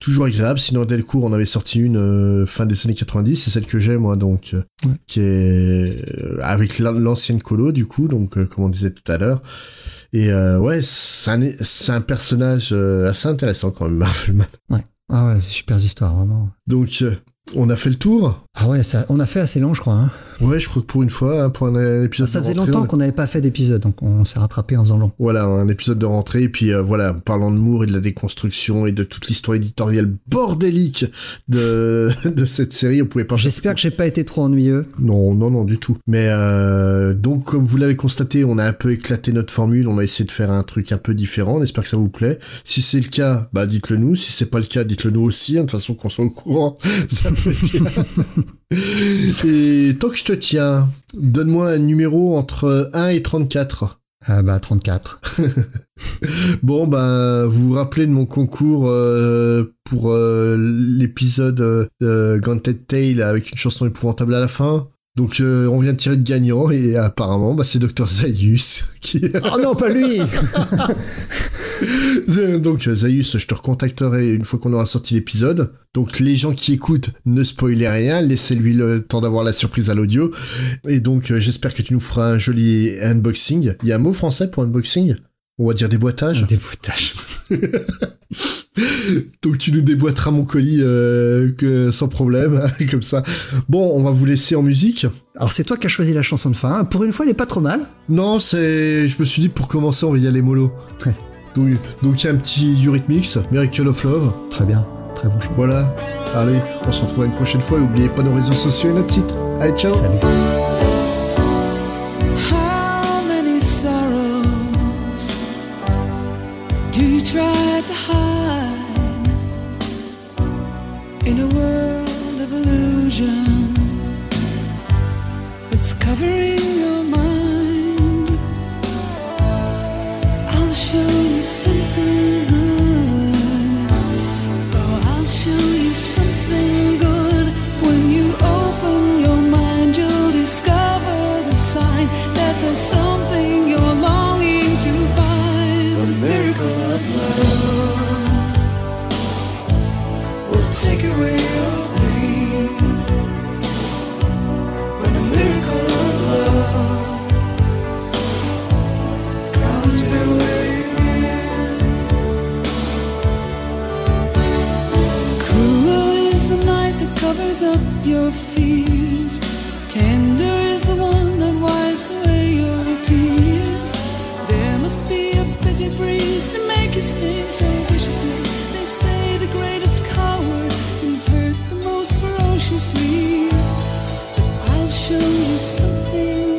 toujours agréable. Sinon, Delcourt, on avait sorti une euh, fin des années 90, c'est celle que j'ai moi, donc euh, Ouais. qui est euh, avec l'an- l'ancienne colo du coup, donc comme on disait tout à l'heure. Et ouais, c'est un, c'est un personnage assez intéressant quand même, Marvelman. Ah ouais, c'est super histoire, vraiment. Donc, euh, on a fait le tour. Ah ouais, ça, on a fait assez long, je crois. hein. Ouais, je crois que pour une fois, hein, pour un, un épisode Ça de faisait rentrée, longtemps on- qu'on n'avait pas fait d'épisode, donc on s'est rattrapé en faisant long. Voilà, un épisode de rentrée, et puis euh, voilà, parlant de Moore et de la déconstruction et de toute l'histoire éditoriale bordélique de, de cette série, on pouvait pas... J'espère que j'ai pas été trop ennuyeux. Non, non, non, du tout. Mais euh, donc, comme vous l'avez constaté, on a un peu éclaté notre formule, on a essayé de faire un truc un peu différent, on espère que ça vous plaît. Si c'est le cas, bah dites-le nous, si c'est pas le cas, dites-le nous aussi, hein, de toute façon qu'on soit au courant, ça me fait bien. et tant que je te tiens, donne-moi un numéro entre 1 et 34. Ah bah 34. Bon, ben, vous vous rappelez de mon concours euh, pour euh, l'épisode euh, Gauntlet Tale avec une chanson épouvantable à la fin? Donc euh, on vient de tirer de gagnant et apparemment bah, c'est Dr Zaius qui... Oh non, pas lui Donc euh, Zaius, je te recontacterai une fois qu'on aura sorti l'épisode. Donc les gens qui écoutent, ne spoilez rien, laissez-lui le temps d'avoir la surprise à l'audio. Et donc euh, j'espère que tu nous feras un joli unboxing. Il y a un mot français pour unboxing? On va dire déboîtage. Déboîtage. Donc tu nous déboîteras mon colis euh, que, sans problème, comme ça. Bon, on va vous laisser en musique. Alors c'est toi qui as choisi la chanson de fin. Pour une fois, elle est pas trop mal. Non, c'est, je me suis dit pour commencer, on va y aller mollo. Ouais. Donc, donc il y a un petit Eurythmics, Miracle of Love. Très bien, très bon choix. Voilà. Allez, on se retrouve une prochaine fois. N'oubliez pas nos réseaux sociaux et notre site. Allez, ciao. Salut. To hide in a world of illusion that's covering your mind? I'll show you something breeze to make you sting so viciously. They say But I'll show you something